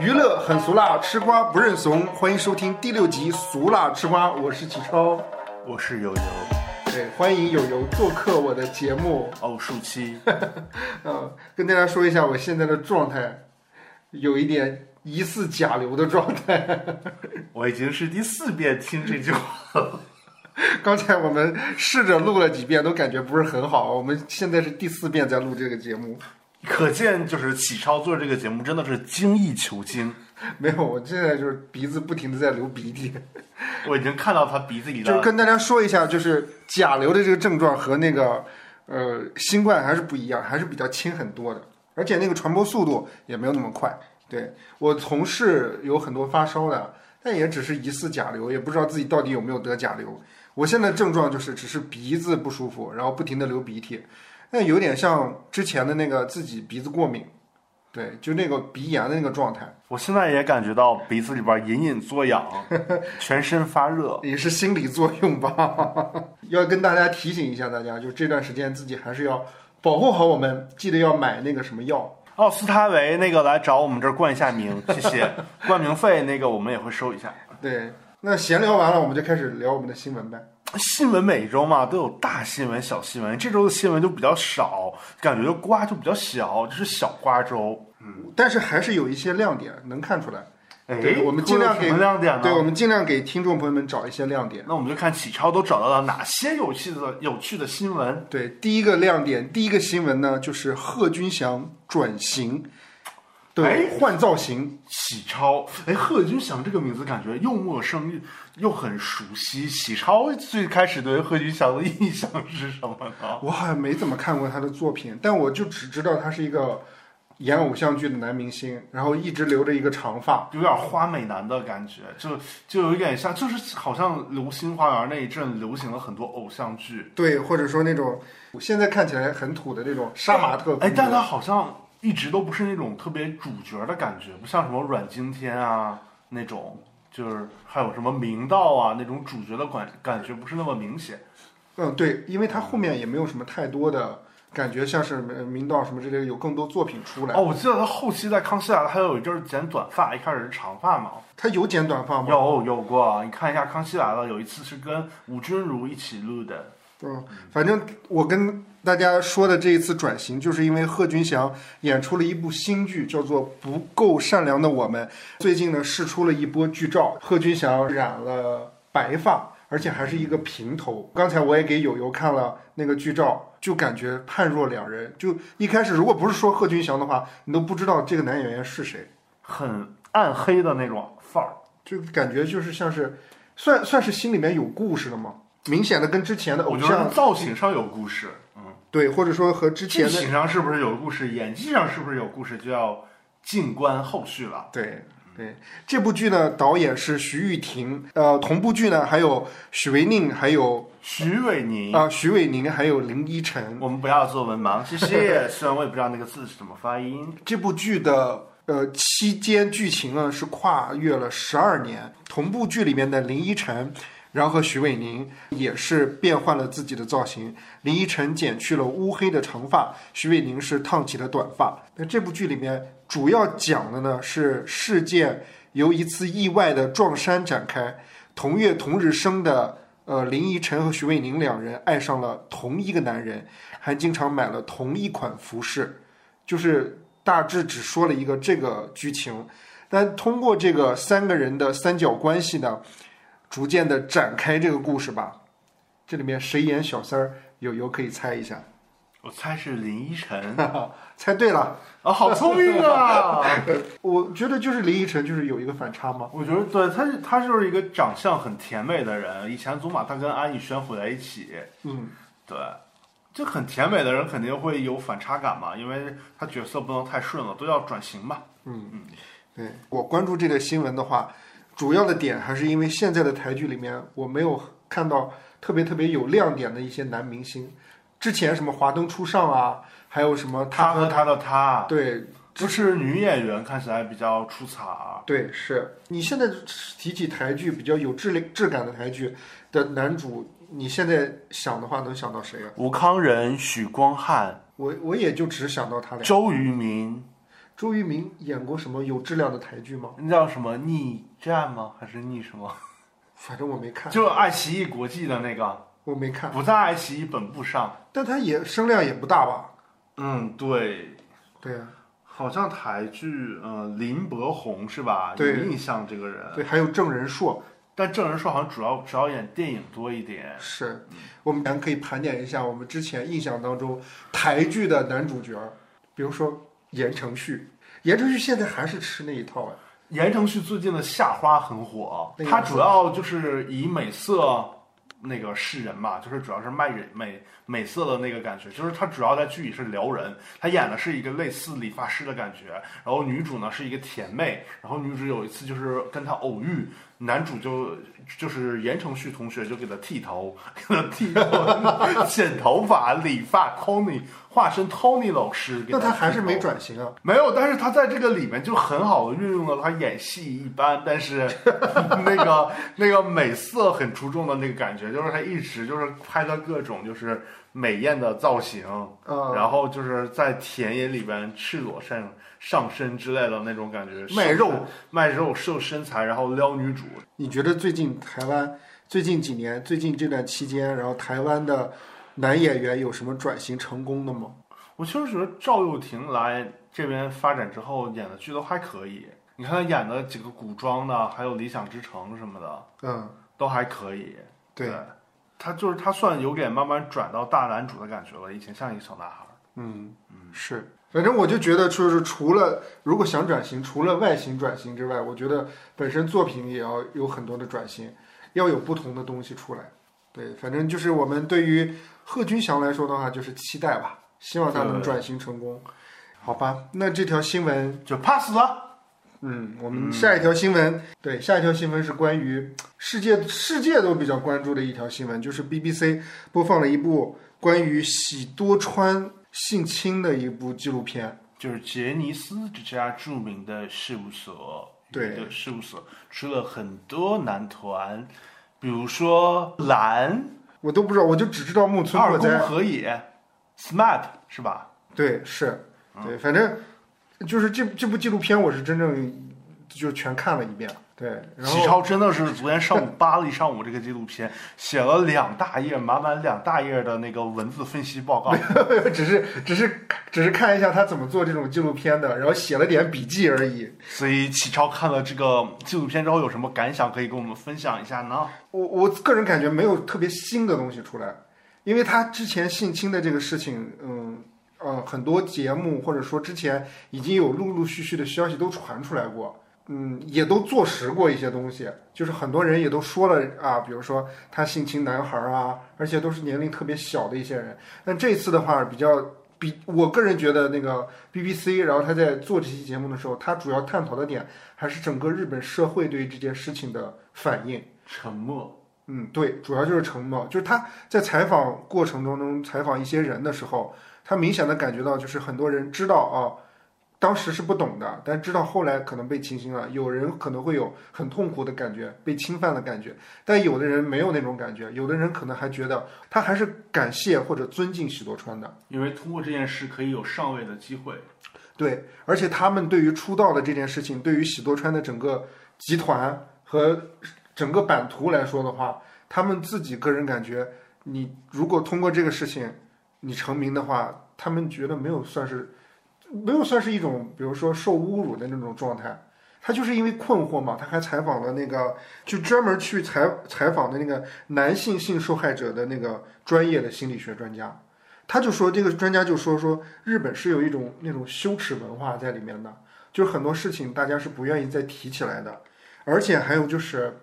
娱乐很俗辣，吃瓜不认怂。欢迎收听第六集《俗辣吃瓜》，我是启超。我是友友，对，欢迎友友做客我的节目。偶数期，嗯，跟大家说一下我现在的状态，有一点疑似甲流的状态。我已经是第四遍听这句话了。刚才我们试着录了几遍，都感觉不是很好。我们现在是第四遍在录这个节目。可见，就是启超做这个节目真的是精益求精。没有，我现在就是鼻子不停的在流鼻涕。我已经看到他鼻子里的，就是跟大家说一下，就是甲流的这个症状和那个呃新冠还是不一样，还是比较轻很多的，而且那个传播速度也没有那么快。对我同事有很多发烧的，但也只是疑似甲流，也不知道自己到底有没有得甲流。我现在症状就是只是鼻子不舒服，然后不停的流鼻涕，那有点像之前的那个自己鼻子过敏，对，就那个鼻炎的那个状态，我现在也感觉到鼻子里边隐隐作痒，全身发热。也是心理作用吧。要跟大家提醒一下大家，就这段时间自己还是要保护好我们，记得要买那个什么药。奥司他韦那个来找我们这儿冠一下名，谢谢。冠名费那个我们也会收一下。对，那闲聊完了，我们就开始聊我们的新闻呗。新闻每周嘛都有大新闻、小新闻，这周的新闻就比较少，感觉瓜就比较小，就是小瓜周。嗯但是还是有一些亮点能看出来。哎对，我们尽量给亮点呢？对，我们尽量给听众朋友们找一些亮点。那我们就看启超都找到了哪些有趣的、有趣的新闻。对，第一个亮点，第一个新闻呢，就是贺军翔转型，对，哎换造型。喜超，哎，贺军翔这个名字感觉又陌生又又很熟悉。喜超最开始对贺军翔的印象是什么呢？我好像没怎么看过他的作品，但我就只知道他是一个演偶像剧的男明星，然后一直留着一个长发。有点花美男的感觉，就就有一点像，就是好像《流星花园》那一阵流行了很多偶像剧，对，或者说那种现在看起来很土的那种杀马特。哎，但他好像一直都不是那种特别主角的感觉，不像什么阮经天啊那种，就是还有什么明道啊那种主角的感感觉不是那么明显。嗯，对，因为他后面也没有什么太多的感觉，像是呃明道什么之类的，有更多作品出来。哦，我记得他后期在《康熙来了》还有一阵儿剪短发，一开始是长发嘛。他有剪短发吗？有有过，你看一下《康熙来了》，有一次是跟吴君如一起录的。嗯，反正我跟大家说的这一次转型，就是因为贺军翔演出了一部新剧，叫做《不够善良的我们》。最近呢，试出了一波剧照，贺军翔染了白发，而且还是一个平头。刚才我也给友友看了那个剧照，就感觉判若两人。就一开始，如果不是说贺军翔的话，你都不知道这个男演员是谁，很暗黑的那种范儿。就感觉就是像是算算是心里面有故事的吗。明显的跟之前的偶像造型上有故事，嗯，对，或者说和之前剧的情上是不是有故事，演技上是不是有故事，就要静观后续了。对对，这部剧呢，导演是徐玉婷，呃，同部剧呢还有许维宁，还有徐伟宁，啊、徐伟宁，还有林依晨。我们不要做文盲，谢谢。虽然我也不知道那个字是怎么发音。这部剧的呃期间剧情呢是跨越了十二年，同部剧里面的林依晨。然后和徐伟宁也是变换了自己的造型，林依晨剪去了乌黑的长发，徐伟宁是烫起了短发。那这部剧里面主要讲的呢是事件由一次意外的撞衫展开，同月同日生的呃林依晨和徐伟宁两人爱上了同一个男人，还经常买了同一款服饰，就是大致只说了一个这个剧情，但通过这个三个人的三角关系呢，逐渐的展开这个故事吧。这里面谁演小三儿，友友可以猜一下。我猜是林依晨 猜对了，啊，好聪明啊！我觉得就是林依晨就是有一个反差嘛。我觉得对他，他就是一个长相很甜美的人。以前总把他跟安以轩混在一起，嗯，对，就很甜美的人肯定会有反差感嘛，因为他角色不能太顺了，都要转型嘛。嗯嗯对我关注这个新闻的话，主要的点还是因为现在的台剧里面我没有看到特别特别有亮点的一些男明星。之前什么华灯初上啊，还有什么他和他的他，对就是女演员看起来比较出彩啊。对，是你现在提起台剧比较有质量质感的台剧的男主，你现在想的话能想到谁啊？吴康仁、许光汉、我我也就只想到他俩。周渝民，周渝民演过什么有质量的台剧吗？那叫什么逆战吗？还是逆什么？反正我没看，就爱奇艺国际的那个，我没看，不在爱奇艺本部上。但他也声量也不大吧？嗯，对，对呀、好像台剧，呃，林柏宏是吧？对有印象这个人。对，还有郑仁硕，但郑仁硕好像主要主要演电影多一点。是我们咱可以盘点一下我们之前印象当中台剧的男主角，比如说言承旭，言承旭现在还是吃那一套哎，言承旭最近的夏花很火。那，个他主要就是以美色那个示人嘛，就是主要是卖人美美色的那个感觉，就是他主要在剧里是撩人，他演的是一个类似理发师的感觉，然后女主呢是一个甜妹，然后女主有一次就是跟他偶遇，男主就就是言承旭同学就给他剃头，给他剃头、剪头发、理发，Tony 化身 Tony 老师给那他还是没转型啊。没有，但是他在这个里面就很好的运用了他演戏一般，但是 那个那个美色很出众的那个感觉，就是他一直就是拍的各种就是美艳的造型，嗯，然后就是在田野里边赤裸上上身之类的那种感觉，卖肉卖肉瘦身材，然后撩女主。你觉得最近台湾最近几年最近这段期间，然后台湾的男演员有什么转型成功的吗？我其实觉得赵又廷来这边发展之后演的剧都还可以，你看他演的几个古装的，还有《理想之城》什么的。嗯，都还可以。对，他就是他算有点慢慢转到大男主的感觉了，以前像一个小男孩儿。嗯，是，反正我就觉得，就是除了如果想转型，除了外形转型之外，我觉得本身作品也要有很多的转型，要有不同的东西出来。对，反正就是我们对于贺军翔来说的话，就是期待吧，希望他能转型成功。好吧，那这条新闻就 pass 了。嗯，我们下一条新闻，对，下一条新闻是关于世界世界都比较关注的一条新闻，就是 BBC 播放了一部关于喜多川性侵的一部纪录片。就是杰尼斯这家著名的事务所，对的事务所出了很多男团，比如说蓝、我都不知道，我就只知道木村二宫拓哉。和也、SMAP 是吧？对，是，对，反正就是这这部纪录片，我是真正就全看了一遍。对，然后启超真的是昨天上午扒了一上午这个纪录片，写了两大页，满满两大页的那个文字分析报告。只是只是只是看一下他怎么做这种纪录片的，然后写了点笔记而已。所以启超看了这个纪录片之后有什么感想，可以跟我们分享一下呢？我我个人感觉没有特别新的东西出来，因为他之前性侵的这个事情，嗯呃，很多节目或者说之前已经有陆陆续续的消息都传出来过，嗯，也都坐实过一些东西，就是很多人也都说了啊，比如说他性侵男孩啊，而且都是年龄特别小的一些人。但这次的话比较。比我个人觉得那个 BBC，然后他在做这期节目的时候，他主要探讨的点还是整个日本社会对于这件事情的反应。沉默。嗯，对，主要就是沉默，就是他在采访过程当中采访一些人的时候，他明显的感觉到，就是很多人知道啊，当时是不懂的，但知道后来可能被侵侵了，有人可能会有很痛苦的感觉，被侵犯的感觉，但有的人没有那种感觉，有的人可能还觉得他还是感谢或者尊敬喜多川的。因为通过这件事可以有上位的机会。对，而且他们对于出道的这件事情，对于喜多川的整个集团和整个版图来说的话，他们自己个人感觉，你如果通过这个事情你成名的话，他们觉得没有算是没有算是一种，比如说受侮辱的那种状态。他就是因为困惑嘛，他还采访了那个，就专门去采采访的那个男性性受害者的那个专业的心理学专家。他就说，这个专家就说说，日本是有一种那种羞耻文化在里面的，就是很多事情大家是不愿意再提起来的，而且还有就是，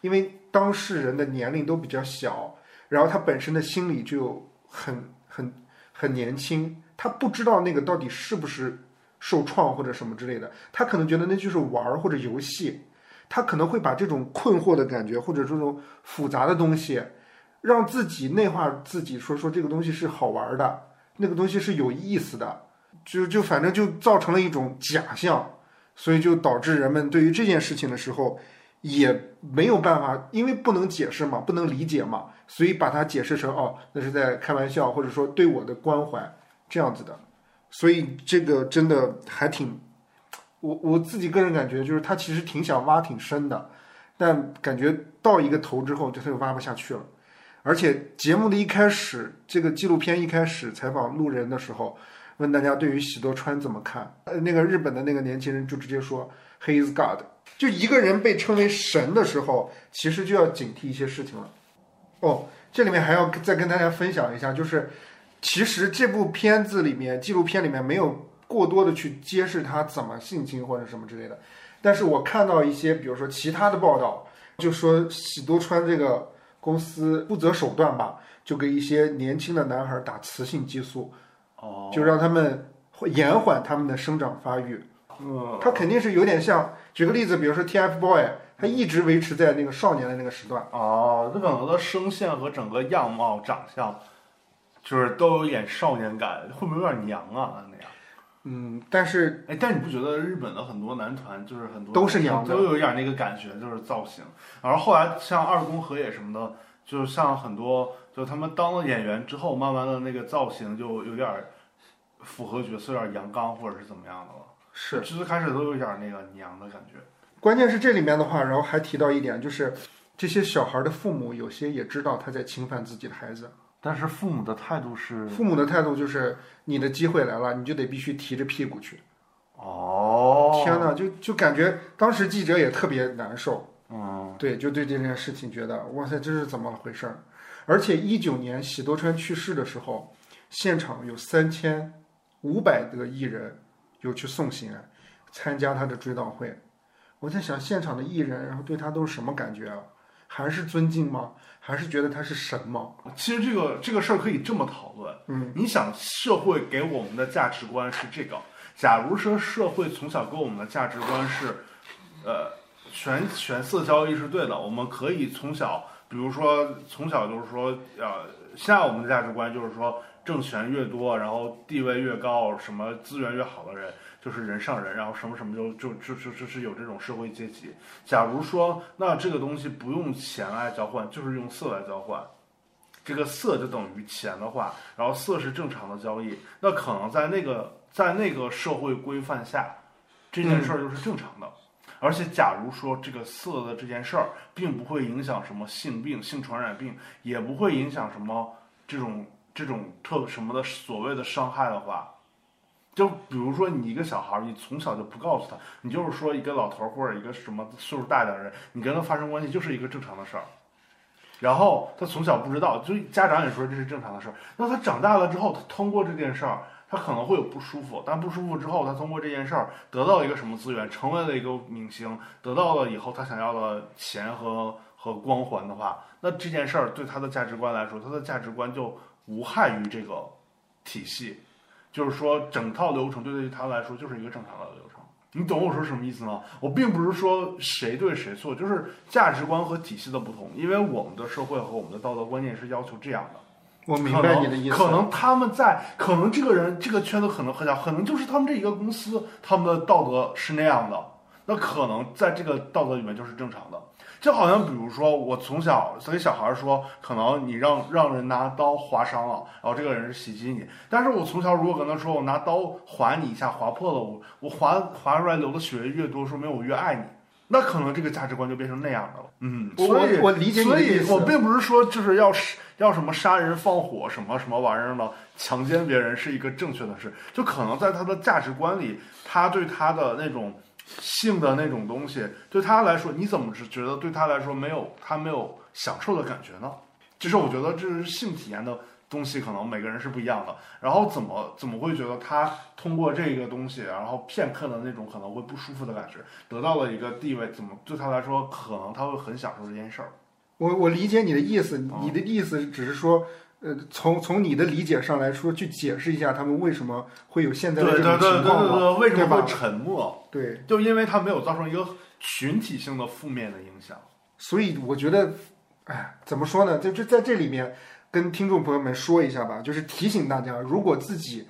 因为当事人的年龄都比较小，然后他本身的心理就很很很年轻，他不知道那个到底是不是受创或者什么之类的，他可能觉得那就是玩儿或者游戏，他可能会把这种困惑的感觉或者这种复杂的东西。让自己内化自己，说说这个东西是好玩的，那个东西是有意思的，就就反正就造成了一种假象，所以就导致人们对于这件事情的时候也没有办法，因为不能解释嘛，不能理解嘛，所以把它解释成哦，那是在开玩笑，或者说对我的关怀这样子的，所以这个真的还挺我我自己个人感觉就是他其实挺想挖挺深的，但感觉到一个头之后，就他就挖不下去了。而且节目的一开始，这个纪录片一开始采访路人的时候，问大家对于喜多川怎么看，呃，那个日本的那个年轻人就直接说 “He is God”。就一个人被称为神的时候，其实就要警惕一些事情了。哦，这里面还要再跟大家分享一下，就是其实这部片子里面，纪录片里面没有过多的去揭示他怎么性侵或者什么之类的。但是我看到一些，比如说其他的报道，就说喜多川这个公司不择手段吧，就给一些年轻的男孩打雌性激素，哦，就让他们延缓他们的生长发育。嗯，他肯定是有点像，举个例子，比如说 TFBOY，他一直维持在那个少年的那个时段。哦，日本的声线和整个样貌、长相，就是都有点少年感，会不会有点娘啊那样？嗯，但是哎，但你不觉得日本的很多男团就是很多都是娘的都有一点那个感觉，就是造型。然后后来像二宫和也什么的，就是像很多，就他们当了演员之后，慢慢的那个造型就有点符合角色，有点阳刚或者是怎么样的了。是，其实开始都有点那个娘的感觉。关键是这里面的话，然后还提到一点，就是这些小孩的父母有些也知道他在侵犯自己的孩子，但是父母的态度是父母的态度就是你的机会来了，你就得必须提着屁股去。哦，天呐，就就感觉当时记者也特别难受。嗯，对，就对这件事情觉得，哇塞，这是怎么回事儿？而且一九年喜多川去世的时候，现场有三千五百个艺人有去送行，参加他的追悼会。我在想，现场的艺人，然后对他都是什么感觉啊？还是尊敬吗？还是觉得他是神吗？其实这个这个事儿可以这么讨论。嗯，你想，社会给我们的价值观是这个。假如说社会从小给我们的价值观是，呃，权权色交易是对的，我们可以从小，比如说从小就是说，呃，现在我们的价值观就是说，政权越多，然后地位越高，什么资源越好的人就是人上人，然后什么什么就就就就就是有这种社会阶级。假如说那这个东西不用钱来交换，就是用色来交换。这个色就等于钱的话，然后色是正常的交易，那可能在那个在那个社会规范下，这件事儿就是正常的。而且，假如说这个色的这件事儿，并不会影响什么性病、性传染病，也不会影响什么这种这种特什么的所谓的伤害的话，就比如说你一个小孩，你从小就不告诉他，你就是说一个老头或者一个什么岁数大点的人，你跟他发生关系就是一个正常的事儿。然后他从小不知道，就家长也说这是正常的事儿。那他长大了之后，他通过这件事儿，他可能会有不舒服，但不舒服之后，他通过这件事儿得到一个什么资源，成为了一个明星，得到了以后他想要的钱和和光环的话，那这件事儿对他的价值观来说，他的价值观就无害于这个体系，就是说整套流程对于他来说就是一个正常的流程。你懂我说什么意思吗？我并不是说谁对谁错，就是价值观和体系的不同。因为我们的社会和我们的道德观念是要求这样的。我明白你的意思。可能他们在，可能这个人这个圈子可能很小，可能就是他们这一个公司，他们的道德是那样的。那可能在这个道德里面就是正常的。就好像比如说，我从小给小孩说，可能你让让人拿刀划伤了，然后这个人是袭击你。但是我从小如果跟他说，我拿刀划你一下，划破了，我我划划出来流的血越多，说明我越爱你。那可能这个价值观就变成那样的了。嗯，我所以我理解你所以我并不是说就是要是要什么杀人放火什么什么玩意儿的，强奸别人是一个正确的事。就可能在他的价值观里，他对他的那种。性的那种东西，对他来说，你怎么是觉得对他来说没有他没有享受的感觉呢？就是我觉得这是性体验的东西，可能每个人是不一样的。然后怎么怎么会觉得他通过这个东西，然后片刻的那种可能会不舒服的感觉，得到了一个地位，怎么对他来说，可能他会很享受这件事儿。我我理解你的意思，你的意思只是说。呃，从从你的理解上来说，去解释一下他们为什么会有现在的这种情况嘛？为什么会沉默？对，就因为他没有造成一个群体性的负面的影响。所以我觉得，哎，怎么说呢？就就在这里面跟听众朋友们说一下吧，就是提醒大家，如果自己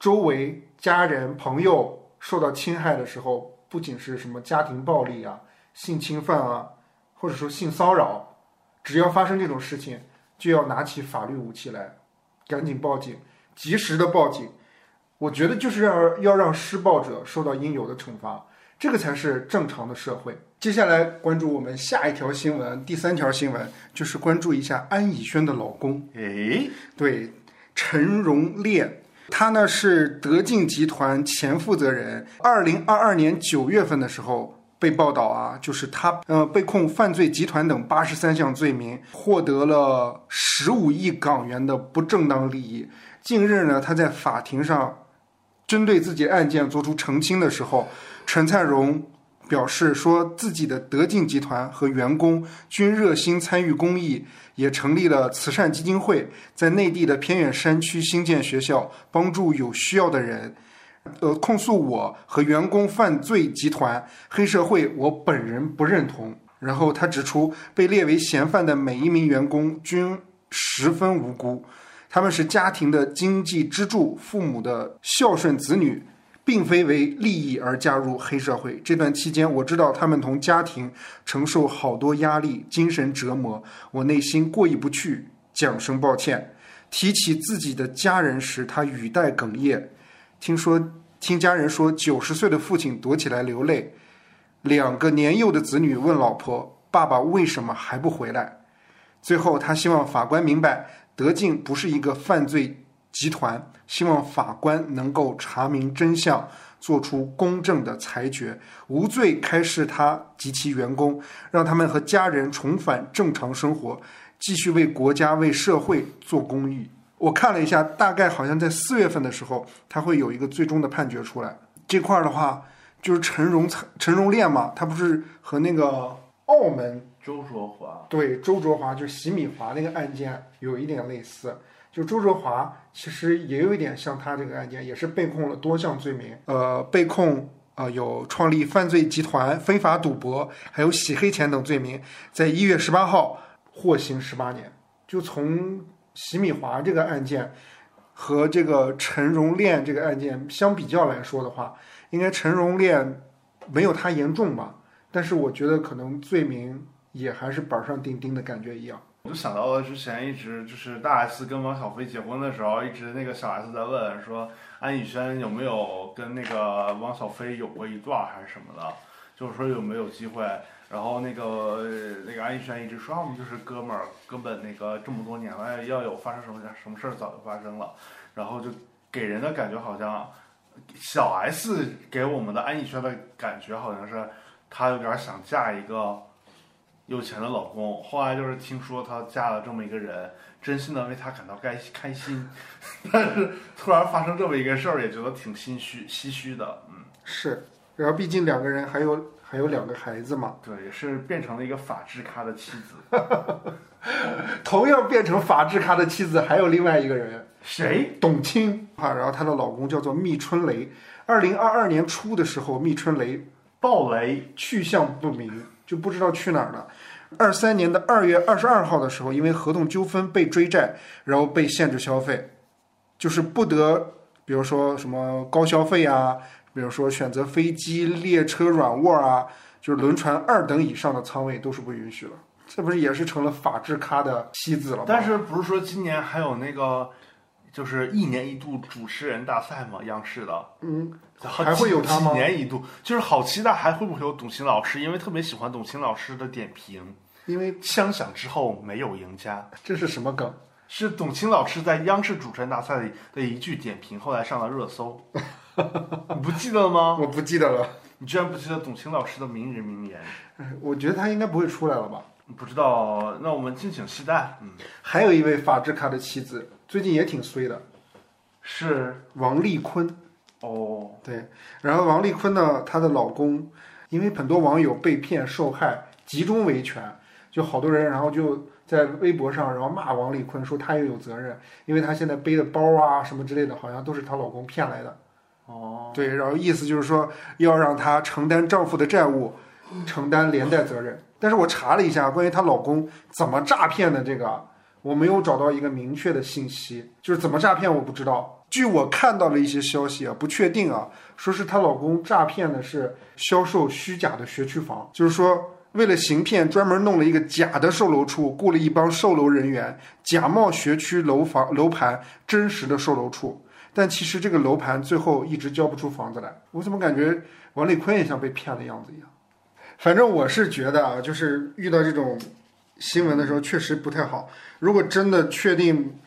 周围家人朋友受到侵害的时候，不仅是什么家庭暴力啊、性侵犯啊，或者说性骚扰，只要发生这种事情，就要拿起法律武器来，赶紧报警，及时的报警。我觉得就是要要让施暴者受到应有的惩罚，这个才是正常的社会。接下来关注我们下一条新闻，第三条新闻就是关注一下安以轩的老公，诶，对，陈荣炼，他呢是德进集团前负责人。二零二二年九月份的时候被报道啊，就是他呃被控犯罪集团等八十三项罪名，获得了十五亿港元的不正当利益。近日呢，他在法庭上针对自己案件做出澄清的时候，陈灿荣。表示说自己的德进集团和员工均热心参与公益，也成立了慈善基金会，在内地的偏远山区新建学校，帮助有需要的人。呃，控诉我和员工犯罪集团黑社会，我本人不认同。然后他指出，被列为嫌犯的每一名员工均十分无辜，他们是家庭的经济支柱，父母的孝顺子女。并非为利益而加入黑社会。这段期间，我知道他们同家庭承受好多压力、精神折磨，我内心过意不去，讲声抱歉。提起自己的家人时，他语带哽咽。听说，听家人说，九十岁的父亲躲起来流泪。两个年幼的子女问老婆：“爸爸为什么还不回来？”最后，他希望法官明白，德静不是一个犯罪。集团希望法官能够查明真相，做出公正的裁决，无罪开释他及其员工，让他们和家人重返正常生活，继续为国家、为社会做公益。我看了一下，大概好像在四月份的时候，他会有一个最终的判决出来。这块儿的话，就是陈荣陈荣炼嘛，他不是和那个澳门周卓华对周卓华就是洗米华那个案件有一点类似。就周卓华其实也有一点像他这个案件，也是被控了多项罪名，呃，被控呃有创立犯罪集团、非法赌博，还有洗黑钱等罪名，在一月十八号获刑十八年。就从洗米华这个案件和这个陈荣炼这个案件相比较来说的话，应该陈荣炼没有他严重吧？但是我觉得可能罪名也还是板上钉钉的感觉一样。我就想到了之前一直就是大 S 跟王小飞结婚的时候，一直那个小 S 在问说安以轩有没有跟那个王小飞有过一段还是什么的，就是说有没有机会。然后那个那个安以轩一直说我们就是哥们儿，根本那个这么多年了要有发生什么什么事儿早就发生了。然后就给人的感觉好像小 S 给我们的安以轩的感觉好像是她有点想嫁一个。有钱的老公，后来就是听说她嫁了这么一个人，真心的为她感到该开心，但是突然发生这么一个事儿，也觉得挺心虚、唏嘘的。嗯，是，然后毕竟两个人还有还有两个孩子嘛。对，也是变成了一个法制咖的妻子。同样变成法制咖的妻子，还有另外一个人，谁？董卿啊，然后她的老公叫做密春雷。二零二二年初的时候，密春雷暴雷，去向不明。就不知道去哪儿了。二三年的二月二十二号的时候，因为合同纠纷被追债，然后被限制消费，就是不得，比如说什么高消费啊，比如说选择飞机、列车软卧啊，就是轮船二等以上的舱位都是不允许的。这不是也是成了法制咖的妻子了吗？但是不是说今年还有那个？就是一年一度主持人大赛吗，央视的，嗯，还会有他吗？几年一度，就是好期待还会不会有董卿老师，因为特别喜欢董卿老师的点评。因为枪响之后没有赢家，这是什么梗？是董卿老师在央视主持人大赛里的一句点评，后来上了热搜。你不记得了吗？我不记得了。你居然不记得董卿老师的名人名言？我觉得他应该不会出来了吧？不知道，那我们敬请期待。嗯，还有一位法制咖的妻子。最近也挺衰的，是王丽坤。哦，对，然后王丽坤呢，她的老公因为很多网友被骗受害，集中维权，就好多人，然后就在微博上，然后骂王丽坤，说她也有责任，因为她现在背的包啊什么之类的，好像都是她老公骗来的。哦，对，然后意思就是说要让她承担丈夫的债务，承担连带责任。但是我查了一下，关于她老公怎么诈骗的这个。我没有找到一个明确的信息，就是怎么诈骗我不知道。据我看到的一些消息啊，不确定啊，说是她老公诈骗的是销售虚假的学区房，就是说为了行骗，专门弄了一个假的售楼处，雇了一帮售楼人员，假冒学区楼房楼盘真实的售楼处，但其实这个楼盘最后一直交不出房子来。我怎么感觉王丽坤也像被骗的样子一样？反正我是觉得啊，就是遇到这种新闻的时候确实不太好。如果真的确定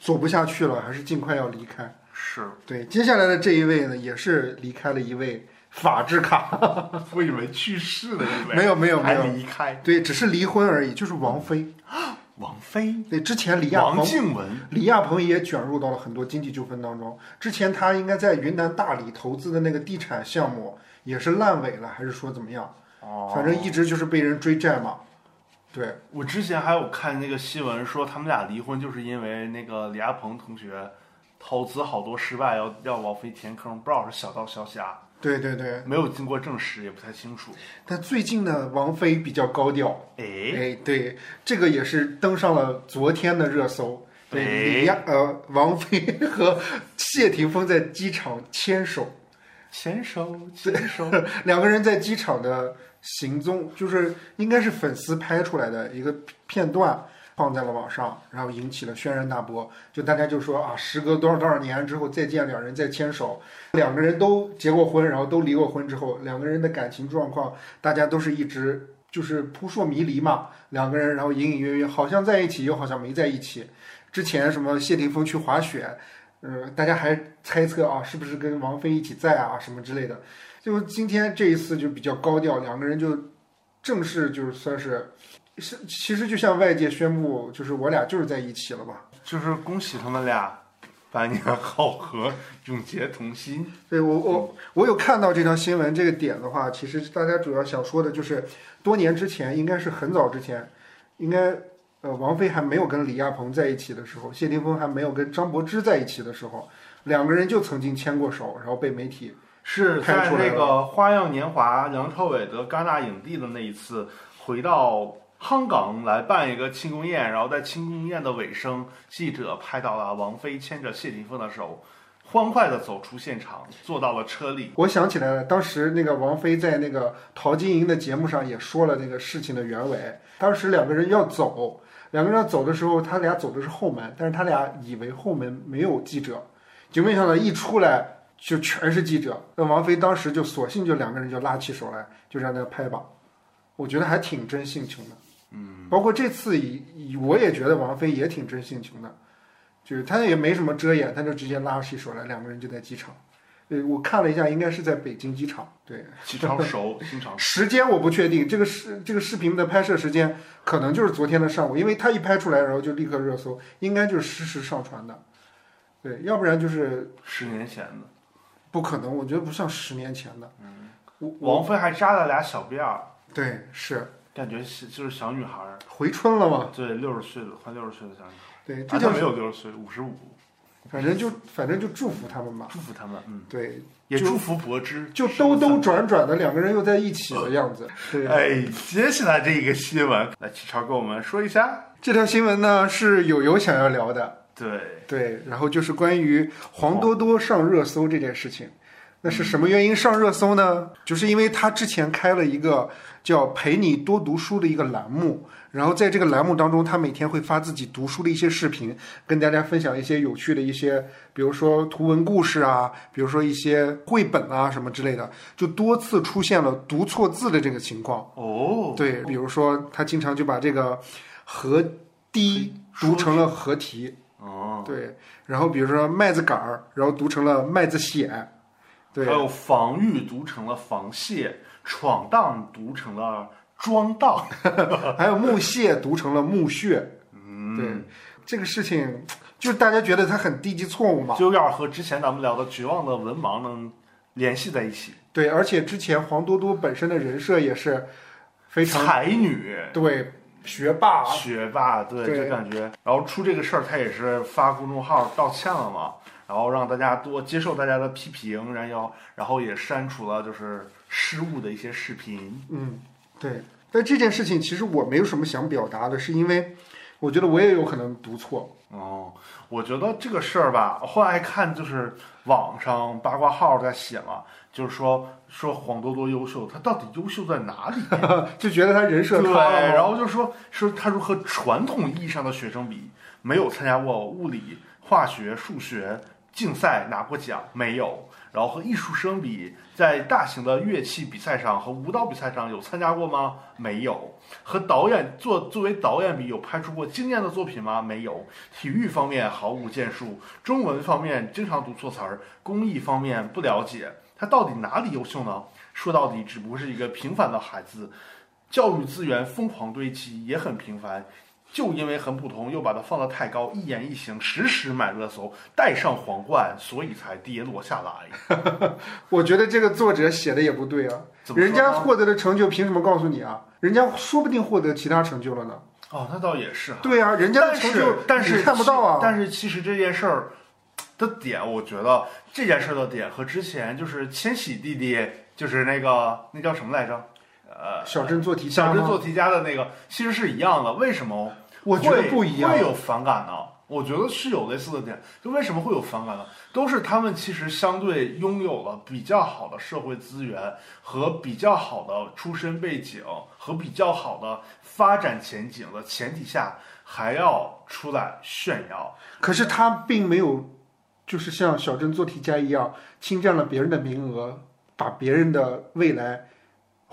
走不下去了，还是尽快要离开。是，对，接下来的这一位呢，也是离开了一位法制卡，我以为去世了，以为没有没有没还有，离开对，只是离婚而已，就是王菲。王菲、对，之前李亚王鹏静雯，李亚鹏也卷入到了很多经济纠纷当中。之前他应该在云南大理投资的那个地产项目也是烂尾了，还是说怎么样？哦反正一直就是被人追债嘛。对，我之前还有看那个新闻说他们俩离婚，就是因为那个李亚鹏同学投资好多失败，要要王菲填坑，不知道是小道消息啊，对对对。没有经过证实，也不太清楚。但最近呢，王菲比较高调，哎，哎，对，这个也是登上了昨天的热搜。对，哎李亚呃，王菲和谢霆锋在机场牵手，牵手牵手，两个人在机场的行踪，就是应该是粉丝拍出来的一个片段，放在了网上，然后引起了轩然大波。就大家就说啊，时隔多少多少年之后再见，两人再牵手，两个人都结过婚，然后都离过婚之后，两个人的感情状况，大家都是一直就是扑朔迷离嘛。两个人然后隐隐约约好像在一起，又好像没在一起。之前什么谢霆锋去滑雪，呃，大家还猜测啊，是不是跟王菲一起在啊什么之类的。就今天这一次就比较高调，两个人就正式就是算是是，其实就像外界宣布，就是我俩就是在一起了吧。就是恭喜他们俩百年好合，永结同心。对我我我有看到这条新闻这个点的话，其实大家主要想说的就是，多年之前，应该是很早之前，应该呃王菲还没有跟李亚鹏在一起的时候，谢霆锋还没有跟张柏芝在一起的时候，两个人就曾经牵过手，然后被媒体是在那个《花样年华》梁朝伟得戛纳影帝的那一次，回到香港来办一个庆功宴，然后在庆功宴的尾声，记者拍到了王菲牵着谢霆锋的手，欢快地走出现场，坐到了车里。我想起来了，当时那个王菲在那个陶晶莹的节目上也说了那个事情的原委。当时两个人要走，两个人要走的时候，他俩走的是后门，但是他俩以为后门没有记者，就没想到一出来就全是记者。那王菲当时就索性就两个人就拉起手来，就让他拍吧。我觉得还挺真性情的，包括这次我也觉得王菲也挺真性情的，就是她也没什么遮掩，她就直接拉起手来，两个人就在机场。对，我看了一下，应该是在北京机场。对，机场熟，经常 时间我不确定，这个视这个视频的拍摄时间可能就是昨天的上午，因为他一拍出来，然后就立刻热搜，应该就是实时上传的。对，要不然就是十年前的。不可能，我觉得不像十年前的。嗯，王菲还扎了俩小辫儿，对是感觉是就是小女孩儿。回春了嘛？对，六十岁的快六十岁的小女孩对，她就是有六十岁，五十五。反正就反正就祝福他们吧。祝福他们，嗯，对，也祝福柏芝。就兜兜转转的两个人又在一起的样子。对，哎，接下来这个新闻，来启超跟我们说一下。这条新闻呢是友友想要聊的。对，对，然后就是关于黄多多上热搜这件事情，那是什么原因上热搜呢？就是因为他之前开了一个叫“陪你多读书”的一个栏目，然后在这个栏目当中，他每天会发自己读书的一些视频，跟大家分享一些有趣的一些，比如说图文故事啊，比如说一些绘本啊什么之类的，就多次出现了读错字的这个情况。哦，对，比如说他经常就把这个“和低”读成了“合题”。哦，对，然后比如说麦子杆儿，然后读成了麦子显，对。还，有防御读成了防泄，闯荡读成了装荡。还有木屑读成了木屑，嗯，对，这个事情就是大家觉得它很低级错误嘛，就有点和之前咱们聊的绝望的文盲能联系在一起。对，而且之前黄多多本身的人设也是非常才女，对学霸，学霸，对，对。就感觉，然后出这个事儿，他也是发公众号道歉了嘛，然后让大家多接受大家的批评，然后然后也删除了就是失误的一些视频。嗯，对。但这件事情其实我没有什么想表达的，是因为我觉得我也有可能读错，哦，我觉得这个事儿吧，后来看就是网上八卦号在写嘛，就是说说黄多多优秀，他到底优秀在哪里？就觉得他人设对，塌了然后就说说他如何传统意义上的学生比，没有参加过物理、化学、数学、竞赛拿过奖没有？然后和艺术生比，在大型的乐器比赛上和舞蹈比赛上有参加过吗？没有。和导演做作为导演比，有拍出过惊艳的作品吗？没有。体育方面毫无建树，中文方面经常读错词儿，工艺方面不了解。他到底哪里优秀呢？说到底，只不过是一个平凡的孩子，教育资源疯狂堆积，也很平凡。就因为很普通，又把它放得太高，一言一行时时买热搜，戴上皇冠，所以才跌落下来。我觉得这个作者写的也不对啊，人家获得的成就凭什么告诉你啊？人家说不定获得其他成就了呢。哦，那倒也是哈。对啊，人家的成就但是你看不到啊。但是其实这件事儿的点，我觉得这件事儿的点和之前就是千玺弟弟，就是那个那叫什么来着？呃，小镇做题家？小镇做题家的那个，其实是一样的。为什么？我觉得会不一样会。有反感呢？我觉得是有类似的点。就为什么会有反感呢？都是他们其实相对拥有了比较好的社会资源和比较好的出身背景和比较好的发展前景的前提下，还要出来炫耀。可是他并没有，就是像小镇做题家一样侵占了别人的名额，把别人的未来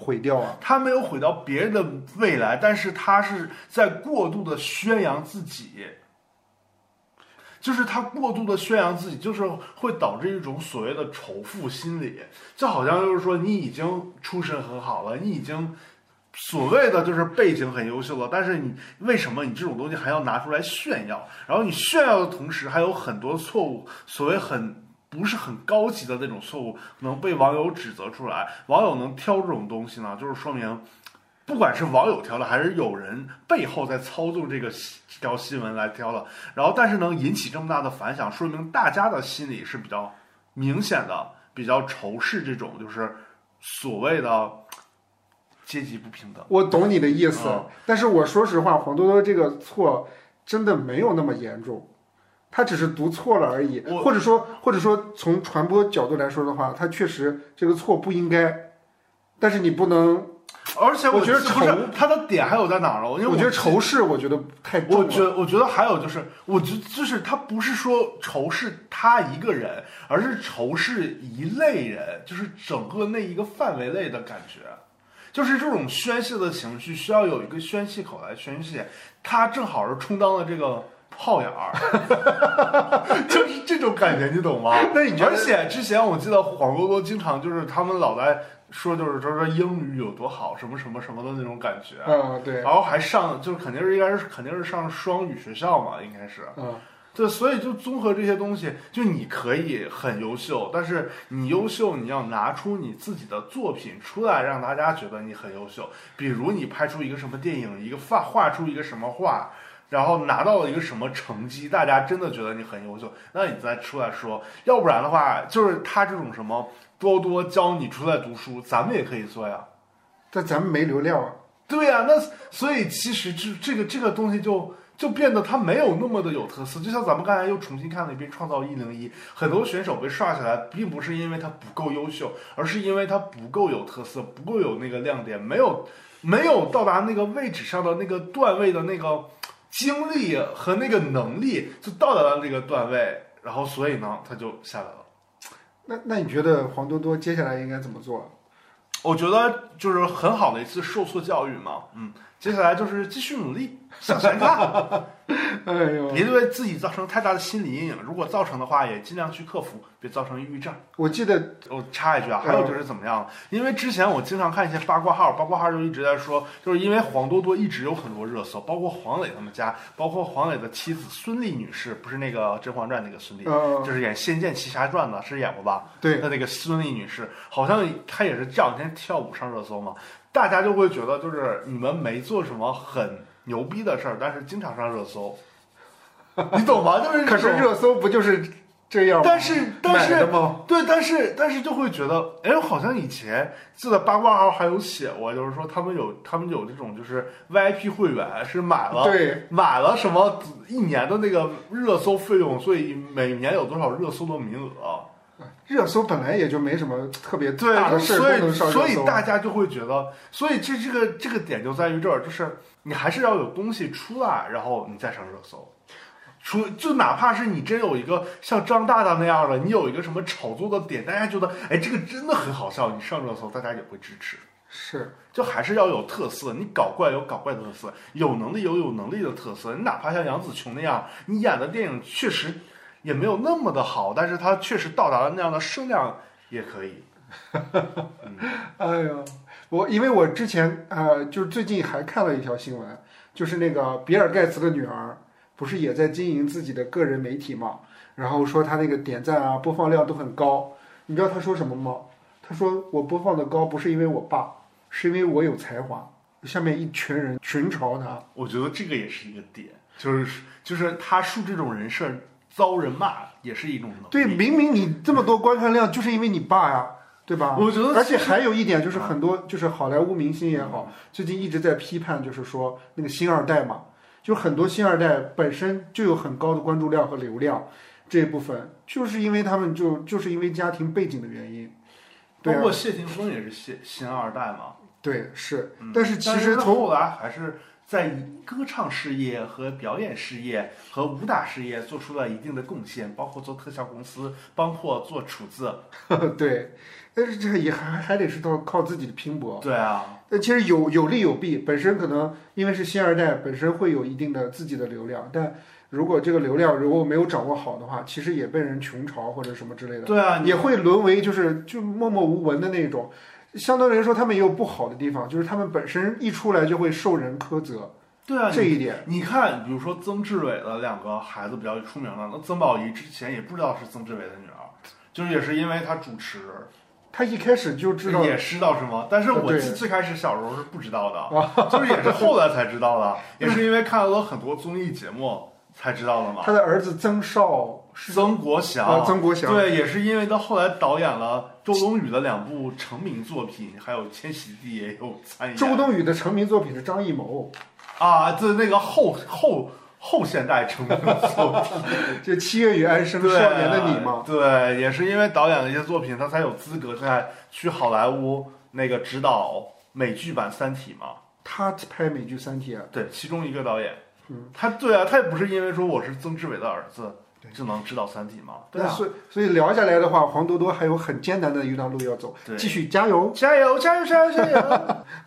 毁掉啊。他没有毁掉别人的未来，但是他是在过度的宣扬自己，就是他过度的宣扬自己，就是会导致一种所谓的仇富心理，就好像就是说你已经出身很好了，你已经所谓的就是背景很优秀了，但是你为什么你这种东西还要拿出来炫耀？然后你炫耀的同时还有很多错误，所谓很。不是很高级的那种错误，能被网友指责出来，网友能挑这种东西呢，就是说明，不管是网友挑的，还是有人背后在操纵这个这条新闻来挑的，然后但是能引起这么大的反响，说明大家的心里是比较明显的，比较仇视这种就是所谓的阶级不平等。我懂你的意思，但是我说实话，黄多多这个错真的没有那么严重，他只是读错了而已，或者说或者说从传播角度来说的话，他确实这个错不应该，但是你不能，而且我觉得不是仇他的点还有在哪儿呢？因为我觉得仇视我觉得太重了。我觉我觉得还有就是，我觉就是他不是说仇视他一个人，而是仇视一类人，就是整个那一个范围内的感觉。就是这种宣泄的情绪需要有一个宣泄口来宣泄，他正好是充当了这个炮眼儿，就是这种感觉，你懂吗？那你而且之前我记得黄多多经常就是他们老在说，就是说说英语有多好，什么什么什么的那种感觉。嗯，对，然后还上，就是肯定是应该是肯定是上双语学校嘛，应该是。嗯，对，所以就综合这些东西，就你可以很优秀，但是你优秀，你要拿出你自己的作品出来，让大家觉得你很优秀。比如你拍出一个什么电影，一个画画出一个什么画，然后拿到了一个什么成绩，大家真的觉得你很优秀，那你再出来说。要不然的话，就是他这种什么多多教你出来读书，咱们也可以做呀。但咱们没流量啊。对呀、那所以其实这这个这个东西就就变得它没有那么的有特色。就像咱们刚才又重新看了一遍《创造一零一》，很多选手被刷起来，并不是因为他不够优秀，而是因为他不够有特色，不够有那个亮点，没有没有到达那个位置上的那个段位的那个精力和那个能力，就到达了这个段位，然后所以呢，他就下来了。那那你觉得黄多多接下来应该怎么做？我觉得就是很好的一次受挫教育嘛，嗯，接下来就是继续努力向前看，哎呦，别对自己造成太大的心理阴影。如果造成的话，也尽量去克服，别造成抑郁症。我记得我插一句啊，还有就是怎么样？因为之前我经常看一些八卦号，八卦号就一直在说，就是因为黄多多一直有很多热搜，包括黄磊他们家，包括黄磊的妻子孙俪女士，不是那个《甄嬛传》那个孙俪，呃，就是演《仙剑奇侠传》的，是演过吧？对，的那个孙俪女士，好像她也是这两天跳舞上热搜嘛，大家就会觉得就是你们没做什么很牛逼的事儿，但是经常上热搜，你懂吗？就是可是，热搜不就是这样吗？但是但是吗？对，但是但是就会觉得，哎，好像以前记得八卦号还有写过，就是说他们有他们有这种就是 VIP 会员是买了对，买了什么一年的那个热搜费用，所以每年有多少热搜的名额。热搜本来也就没什么特别对，大的事儿所以所以。大家就会觉得，所以这这个这个点就在于这儿，就是你还是要有东西出来，然后你再上热搜。除就哪怕是你真有一个像张大大那样的，你有一个什么炒作的点，大家觉得哎这个真的很好笑，你上热搜，大家也会支持。是，就还是要有特色，你搞怪有搞怪的特色，有能力有有能力的特色。你哪怕像杨紫琼那样，你演的电影确实也没有那么的好，但是它确实到达了那样的声量，也可以。哎呀，我因为我之前呃，就是最近还看了一条新闻，就是那个比尔盖茨的女儿不是也在经营自己的个人媒体嘛，然后说他那个点赞啊、播放量都很高。你知道他说什么吗？他说我播放的高不是因为我爸，是因为我有才华。下面一群人群嘲他，我觉得这个也是一个点，就是就是他树这种人设遭人骂也是一种能力。对，明明你这么多观看量，就是因为你爸呀，对吧？我觉得而且还有一点就是很多就是好莱坞明星也好，最近一直在批判，就是说那个星二代嘛，就很多星二代本身就有很高的关注量和流量，这一部分就是因为他们就就是因为家庭背景的原因，对啊包括谢霆锋也是星星二代嘛。对是嗯，但是其实从后来还是在歌唱事业和表演事业和武打事业做出了一定的贡献，包括做特效公司，包括做厨子。对，但是这也还还得是靠靠自己的拼搏。对啊，但其实有有利有弊，本身可能因为是新二代，本身会有一定的自己的流量，但如果这个流量如果没有掌握好的话，其实也被人群嘲或者什么之类的，对啊，也会沦为就是就默默无闻的那种。相对来说，他们也有不好的地方，就是他们本身一出来就会受人苛责，对啊，这一点。你看，比如说曾志伟的两个孩子比较出名了，那曾宝仪之前也不知道是曾志伟的女儿，就是也是因为她主持，他一开始就知道也知道是吗？但是我对最最开始小时候是不知道的，就是也是后来才知道的，也是因为看了很多综艺节目才知道的嘛。他的儿子曾少曾国祥，啊，曾国祥，对，也是因为他后来导演了周冬雨的两部成名作品，还有千禧地也有参演。周冬雨的成名作品是张艺谋，啊，对那个后后后现代成名作品，就《七月与安生》少年的你嘛，对，也是因为导演的一些作品，他才有资格在去好莱坞那个指导美剧版《三体》嘛。他拍美剧《三体》啊，对，其中一个导演，嗯，他对啊，他也不是因为说我是曾志伟的儿子就能指导《三体》嘛。对啊，所以所以聊下来的话，黄多多还有很艰难的一段路要走，对。继续加油。加油加油加油加油！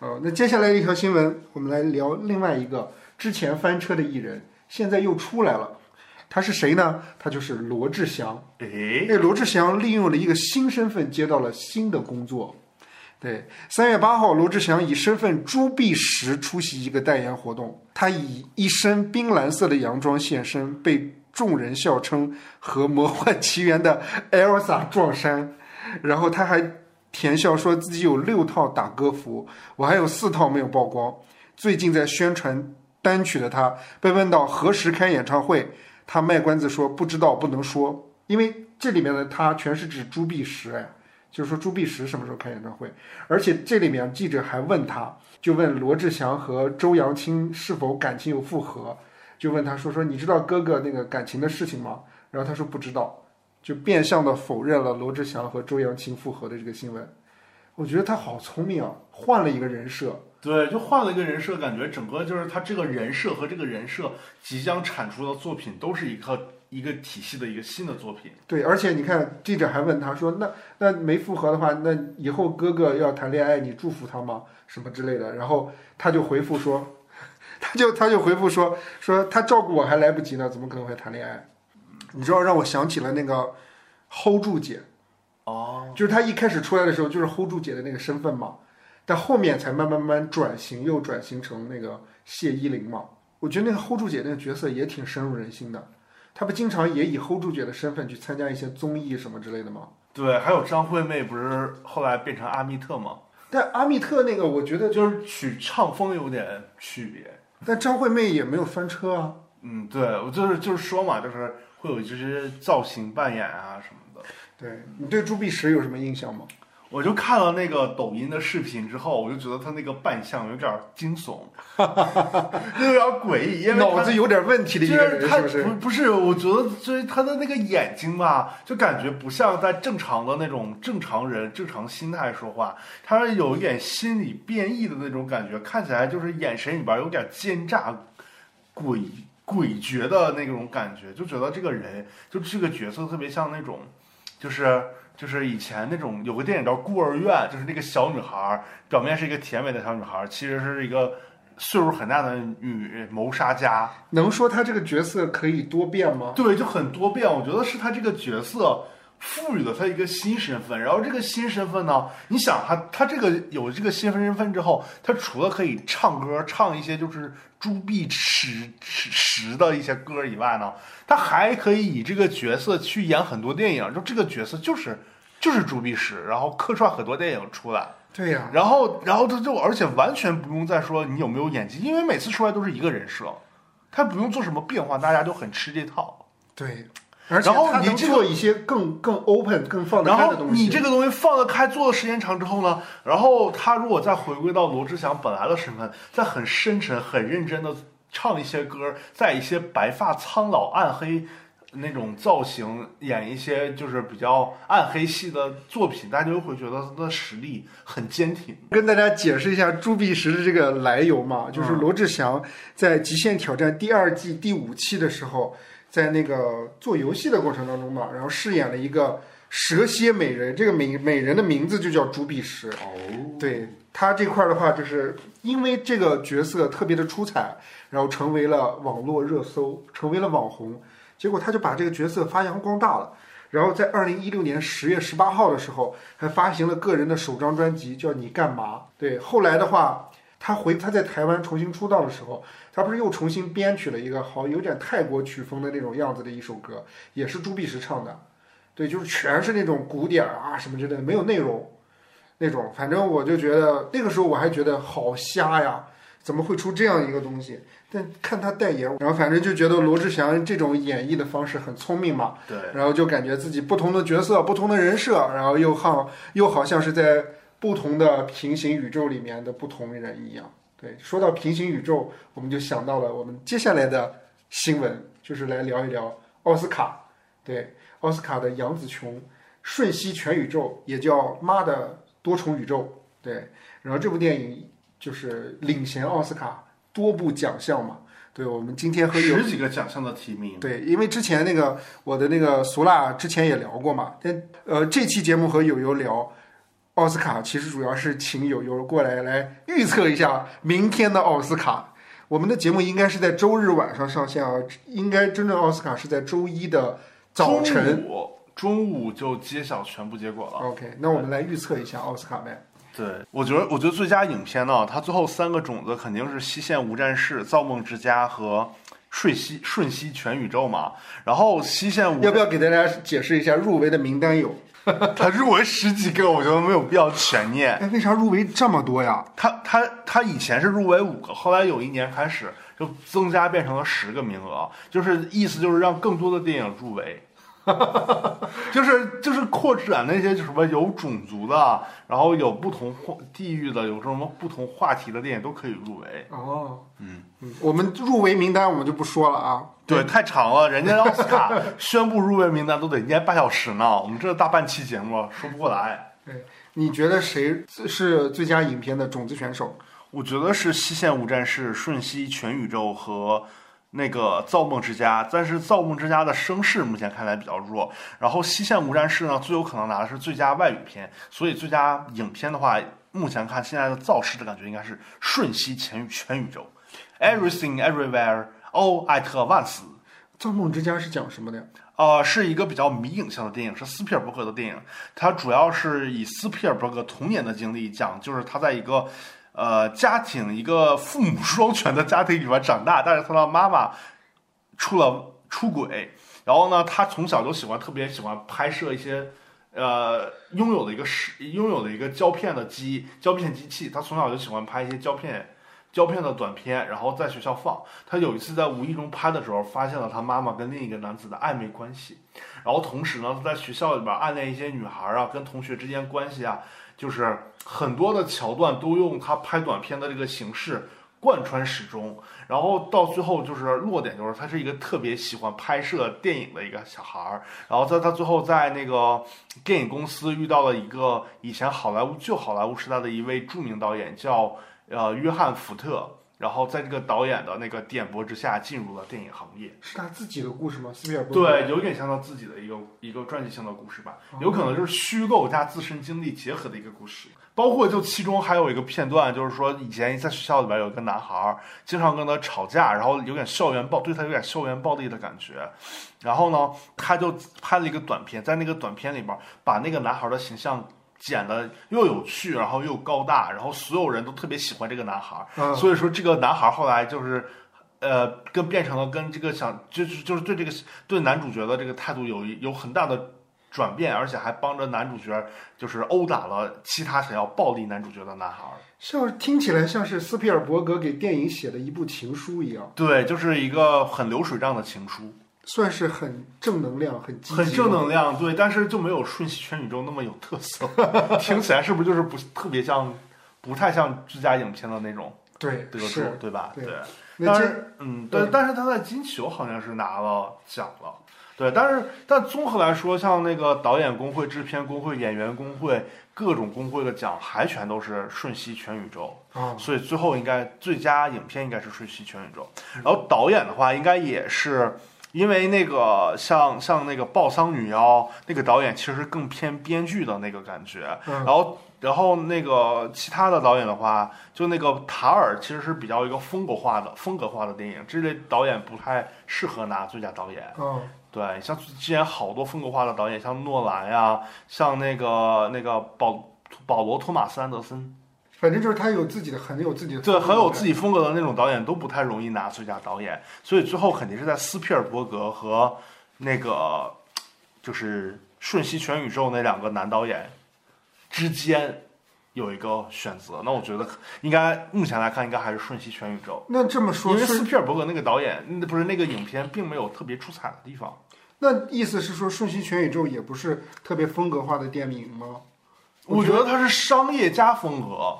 哦，那接下来一条新闻，我们来聊另外一个之前翻车的艺人，现在又出来了。他是谁呢？他就是罗志祥。诶，那罗志祥利用了一个新身份，接到了新的工作。对，三月八号，罗志祥以身份朱碧石出席一个代言活动，他以一身冰蓝色的洋装现身，被众人笑称和《魔幻奇缘》的 Elsa 撞衫。然后他还甜笑说自己有六套打歌服，我还有四套没有曝光。最近在宣传单曲的他，被问到何时开演唱会，他卖关子说不知道，不能说，因为这里面的他全是指朱碧石，哎，就是说朱碧石什么时候开演唱会，而且这里面记者还问他，就问罗志祥和周扬青是否感情有复合，就问他说说你知道哥哥那个感情的事情吗？然后他说不知道，就变相的否认了罗志祥和周扬青复合的这个新闻。我觉得他好聪明啊，换了一个人设。对，就换了一个人设，感觉整个就是他这个人设和这个人设即将产出的作品都是一个一个体系的一个新的作品。对，而且你看，记者还问他说：“那那没复合的话，那以后哥哥要谈恋爱，你祝福他吗？什么之类的？”然后他就回复说：“ 他就他就回复说说他照顾我还来不及呢，怎么可能会谈恋爱？”你知道让我想起了那个 hold 住姐，哦，就是他一开始出来的时候就是 hold 住姐的那个身份嘛，但后面才慢慢慢慢转型，又转型成那个谢依霖嘛。我觉得那个 hold 住姐那个角色也挺深入人心的，她不经常也以 hold 住姐的身份去参加一些综艺什么之类的吗？对，还有张惠妹不是后来变成阿密特吗？但阿密特那个，我觉得，就是曲唱风有点区别。但张惠妹也没有翻车啊。嗯，对，我就是就是说嘛，就是会有这些造型扮演啊什么的。对你对朱碧石有什么印象吗？我就看了那个抖音的视频之后，我就觉得他那个扮相有点惊悚，有点诡异，因为脑子有点问题的一就个人，是他不是？不不是，我觉得就是他的那个眼睛吧，就感觉不像在正常的那种正常人、正常心态说话，他有一点心理变异的那种感觉，看起来就是眼神里边有点奸诈、诡诡谲的那种感觉，就觉得这个人就这个角色特别像那种，就是就是以前那种有个电影叫《孤儿院》，就是那个小女孩儿表面是一个甜美的小女孩儿，其实是一个岁数很大的女谋杀家。能说她这个角色可以多变吗？对，就很多变。我觉得是她这个角色赋予了他一个新身份，然后这个新身份呢，你想他他这个有这个新身份之后，他除了可以唱歌，唱一些就是朱碧石石石的一些歌以外呢，他还可以以这个角色去演很多电影，就这个角色就是就是朱碧石，然后客串很多电影出来。对呀、然后，然后他就而且完全不用再说你有没有演技，因为每次出来都是一个人设，他不用做什么变化，大家都很吃这套。对，而且然后你这个做一些更更 open、更放得然后开的东西。你这个东西放得开，做的时间长之后呢，然后他如果再回归到罗志祥本来的身份，再很深沉、很认真的唱一些歌，在一些白发苍老、暗黑。那种造型演一些就是比较暗黑系的作品，大家就会觉得他的实力很坚挺。跟大家解释一下朱碧石的这个来由嘛，就是嗯罗志祥在《极限挑战》第二季第五期的时候，在那个做游戏的过程当中嘛，然后饰演了一个蛇蝎美人，这个美美人的名字就叫朱碧石。哦，对他这块儿的话，就是因为这个角色特别的出彩，然后成为了网络热搜，成为了网红。结果他就把这个角色发扬光大了。然后在二零一六年十月十八号的时候，还发行了个人的首张专辑，叫《你干嘛》。对，后来的话，他回他在台湾重新出道的时候，他不是又重新编曲了一个好有点泰国曲风的那种样子的一首歌，也是朱碧石唱的。对，就是全是那种鼓点儿啊什么之类的，没有内容。那种，反正我就觉得那个时候我还觉得好瞎呀，怎么会出这样一个东西？但看他代言，然后反正就觉得罗志祥这种演绎的方式很聪明嘛，对，然后就感觉自己不同的角色、不同的人设，然后又好又好像是在不同的平行宇宙里面的不同人一样。对，说到平行宇宙，我们就想到了我们接下来的新闻，就是来聊一聊奥斯卡。对，奥斯卡的杨紫琼《瞬息全宇宙》，也叫《妈的多重宇宙》。对，然后这部电影就是领衔奥斯卡多部奖项嘛。对，我们今天和有十几个奖项的提名，对，因为之前那个我的那个俗辣之前也聊过嘛，但呃这期节目和友友聊奥斯卡，其实主要是请友友过来来预测一下明天的奥斯卡。我们的节目应该是在周日晚上上线啊，应该真正奥斯卡是在周一的早晨。中午中午就揭晓全部结果了。OK，那我们来预测一下奥斯卡呗。对，我觉得，我觉得最佳影片呢，它最后三个种子肯定是《西线无战事》《造梦之家》和《瞬息瞬息全宇宙》嘛。然后《西线无要不要给大家解释一下入围的名单有？它入围十几个，我觉得没有必要全念。哎，为啥入围这么多呀？他他他以前是入围五个，后来有一年开始就增加变成了十个名额，就是意思就是让更多的电影入围，就是就是扩展那些就什么有种族的，然后有不同话地域的，有什么不同话题的电影都可以入围。哦，嗯嗯，我们入围名单我们就不说了啊。对，太长了，人家奥斯卡宣布入围名单都得念半小时呢，我们这大半期节目说不过来。对你觉得谁是最佳影片的种子选手？我觉得是《西线无战事》《瞬息全宇宙》和那个《造梦之家》，但是《造梦之家》的声势目前看来比较弱。然后《西线无战事》呢，最有可能拿的是最佳外语片，所以最佳影片的话，目前看现在的造势的感觉应该是《瞬息全宇全宇宙》，Everything Everywhere All at Once。《造梦之家》是讲什么的呀？呃，是一个比较迷影像的电影，是斯皮尔伯格的电影。它主要是以斯皮尔伯格童年的经历讲，就是他在一个呃家庭，一个父母双全的家庭里面长大，但是他的妈妈出了出轨，然后呢，他从小就喜欢特别喜欢拍摄一些。呃，拥有的一个是拥有的一个胶片的机胶片机器，他从小就喜欢拍一些胶片胶片的短片，然后在学校放。他有一次在无意中拍的时候，发现了他妈妈跟另一个男子的暧昧关系，然后同时呢，他在学校里边暗恋一些女孩啊，跟同学之间关系啊，就是很多的桥段都用他拍短片的这个形式贯穿始终。然后到最后就是落点，就是他是一个特别喜欢拍摄电影的一个小孩儿。然后在他最后在那个电影公司遇到了一个以前好莱坞旧好莱坞时代的一位著名导演，叫呃约翰福特。然后在这个导演的那个点拨之下进入了电影行业。是他自己的故事吗？斯皮尔伯格对，有点像他自己的一个一个传记性的故事吧，有可能就是虚构加自身经历结合的一个故事。包括就其中还有一个片段，就是说以前在学校里边有一个男孩儿，经常跟他吵架，然后有点校园暴，对他有点校园暴力的感觉。然后呢，他就拍了一个短片，在那个短片里边把那个男孩的形象剪的又有趣，然后又高大，然后所有人都特别喜欢这个男孩所以说这个男孩后来就是，呃，跟变成了跟这个想就是就是对这个对男主角的这个态度有一有很大的转变，而且还帮着男主角就是殴打了其他想要暴力男主角的男孩儿。像听起来像是斯皮尔伯格给电影写的一部情书一样，对，就是一个很流水账的情书，算是很正能量、很积极、很正能。量。对，但是就没有瞬息全宇宙那么有特色，听起来是不是就是不特别像，不太像自家影片的那种对，得主是，对吧？对但是，嗯，对对，但是他在金球好像是拿了奖了，对，但是但综合来说，像那个导演工会、制片工会、演员工会各种工会的奖，还全都是瞬息全宇宙，啊，所以最后应该最佳影片应该是瞬息全宇宙，然后导演的话应该也是。因为那个像像那个《报丧女妖》那个导演其实更偏编剧的那个感觉，嗯。然后然后那个其他的导演的话，就那个塔尔其实是比较一个风格化的风格化的电影，这类导演不太适合拿最佳导演。嗯，对，像之前好多风格化的导演，像诺兰呀，像那个那个保保罗托马斯安德森，反正就是他有自己的，很有自己的，对，很有自己风格的那种导演都不太容易拿最佳导演，所以最后肯定是在斯皮尔伯格和那个就是瞬息全宇宙那两个男导演之间有一个选择。那我觉得应该目前来看，应该还是瞬息全宇宙，那这么说因为斯，皮尔伯格那个导演，那不是那个影片，并没有特别出彩的地方。那意思是说，《瞬息全宇宙》也不是特别风格化的电影吗？我觉得它是商业加风格，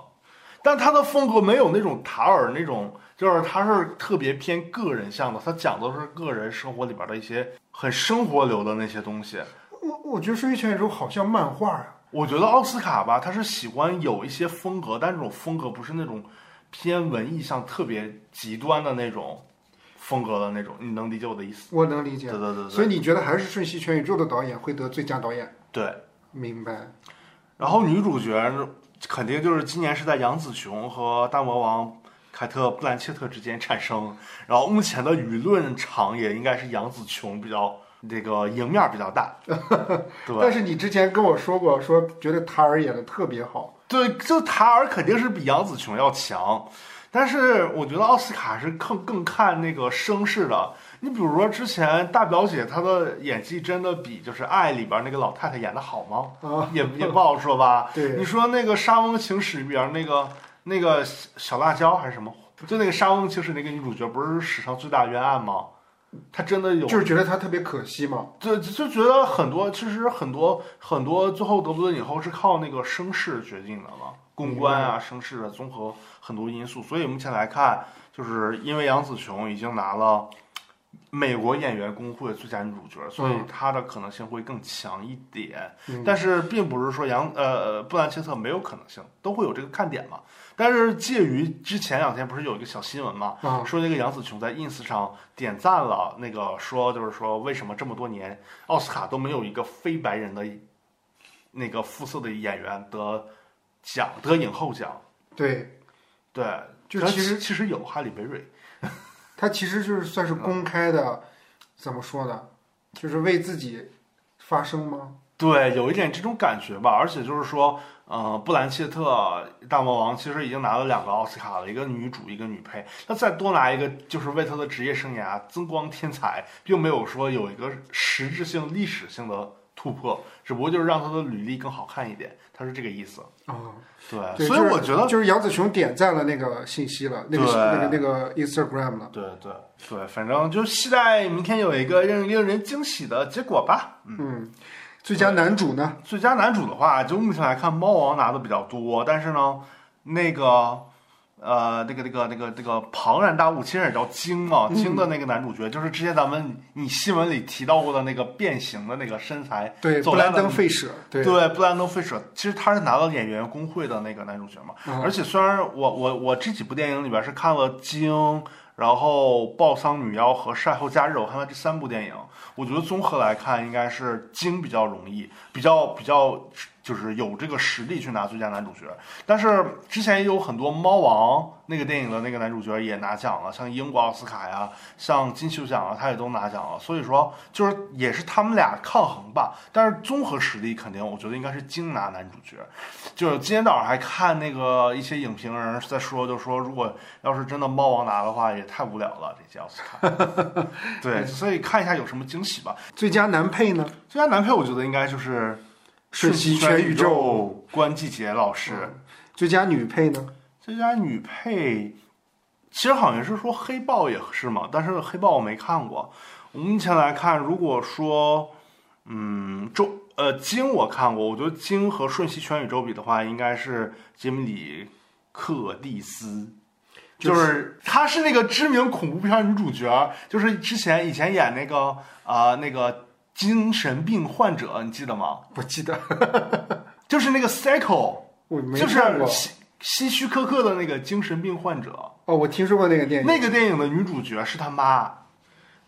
但他的风格没有那种塔尔那种，就是他是特别偏个人向的，他讲的是个人生活里边的一些很生活流的那些东西。我我觉得《瞬息全宇宙》好像漫画啊。我觉得奥斯卡吧，他是喜欢有一些风格，但这种风格不是那种偏文艺向特别极端的那种风格的那种，你能理解我的意思？我能理解对，对对对所以你觉得还是《瞬息全宇宙》的导演会得最佳导演？对。明白。然后女主角呢肯定就是今年是在杨紫琼和大魔王凯特·布兰切特之间产生，然后目前的舆论场也应该是杨紫琼比较这个赢面比较大，对 但是你之前跟我说过，说觉得塔尔演的特别好。对，就塔尔肯定是比杨紫琼要强，但是我觉得奥斯卡是更更看那个声势的。你比如说之前大表姐她的演技真的比就是《爱》里边那个老太太演的好吗？啊，也也不好说吧。对你说那个《沙翁情史》里边那个那个小小辣椒还是什么？就那个《沙翁情史》那个女主角，不是史上最大冤案吗？她真的有，就是觉得他特别可惜嘛。就就觉得很多，其实很多很多，最后得不得影后是靠那个声势决定的嘛，公关啊、声势的，综合很多因素。所以目前来看，就是因为杨紫琼已经拿了美国演员工会最佳女主角，所以嗯她的可能性会更强一点。嗯但是并不是说杨呃布兰切特没有可能性，都会有这个看点嘛。但是介于之前两天不是有一个小新闻嘛，啊，说那个杨紫琼在 ins 上点赞了那个说就是说为什么这么多年奥斯卡都没有一个非白人的那个肤色的演员得奖得影后奖？对，对，就其实其实有哈利贝瑞，他其实就是算是公开的，怎么说呢？就是为自己发声吗？对，有一点这种感觉吧。而且就是说，呃，布兰切特大魔王其实已经拿了两个奥斯卡了，一个女主，一个女配。那再多拿一个，就是为他的职业生涯增光添彩，并没有说有一个实质性、历史性的突破，只不过就是让他的履历更好看一点。他是这个意思。啊，对，对，所以我觉得，就是杨紫琼点赞了那个信息了，那个对那个那个 Instagram 了。对对对，反正就期待明天有一个令令人惊喜的结果吧。嗯，最佳男主呢？最佳男主的话，就目前来看，猫王拿的比较多，但是呢，那个呃，那个那个那个那个庞然大物，其实也叫鲸嘛，鲸的那个男主角，就是之前咱们你新闻里提到过的那个变形的那个身材，对，布兰登·费舍，对，对，布兰登·费舍，其实他是拿到演员工会的那个男主角嘛。嗯而且虽然我我我这几部电影里边是看了《鲸》，然后《暴桑女妖》和《晒后假日》，我看了这三部电影，我觉得综合来看，应该是《鲸》比较容易，比较比较就是有这个实力去拿最佳男主角。但是之前也有很多《猫王》那个电影的那个男主角也拿奖了，像英国奥斯卡呀，像金球奖啊，他也都拿奖了。所以说，就是也是他们俩抗衡吧。但是综合实力肯定，我觉得应该是金拿男主角。就是今天早上还看那个一些影评人在说，就说如果要是真的猫王拿的话，也太无聊了这些奥斯卡。对，所以看一下有什么惊喜吧。最佳男配呢？最佳男配我觉得应该就是瞬息全全宇宙。关继杰老师。最佳女配呢？最佳女配，其实好像是说黑豹也是嘛，但是黑豹我没看过。我目前来看，如果说，嗯，周呃金我看过，我觉得金和瞬息全宇宙比的话，应该是杰米里克蒂斯。就就是她是那个知名恐怖片女主角，就是之前以前演那个啊、呃那个精神病患者，你记得吗？不记得，就是那个 Psycho，我没就是。希希区柯克的那个精神病患者。哦，我听说过那个电影，那个电影的女主角是他妈，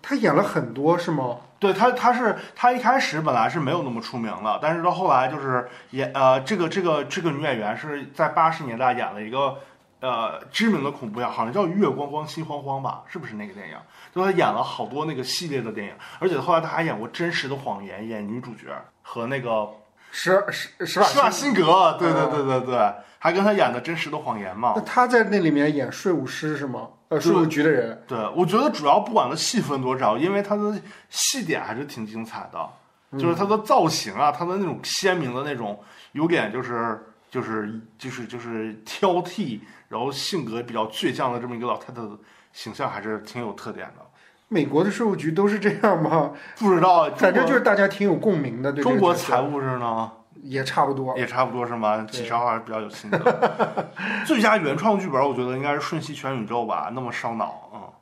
她演了很多是吗？对她，她是她一开始本来是没有那么出名的，但是到后来就是演呃，这个这个这个女演员是在八十年代演了一个呃知名的恐怖片，好像叫《月光光心慌慌》吧，是不是那个电影？就他演了好多那个系列的电影，而且后来他还演过《真实的谎言》，演女主角和那个施施施瓦施瓦辛辛格，对对对对对，还跟他演的《真实的谎言》嘛那。他在那里面演税务师是吗？呃，税务局的人。对，我觉得主要不管他戏份多少，因为他的戏点还是挺精彩的，就是他的造型啊，他的那种鲜明的那种，有点就是就是就是就是挑剔，然后性格比较倔强的这么一个老太太的形象，还是挺有特点的。美国的税务局都是这样吗？不知道，反正就是大家挺有共鸣的。对中国财务是呢，也差不多。也差不多是吗？对几条还是比较有心得。最佳原创剧本，我觉得应该是《瞬息全宇宙》吧，那么烧脑，嗯。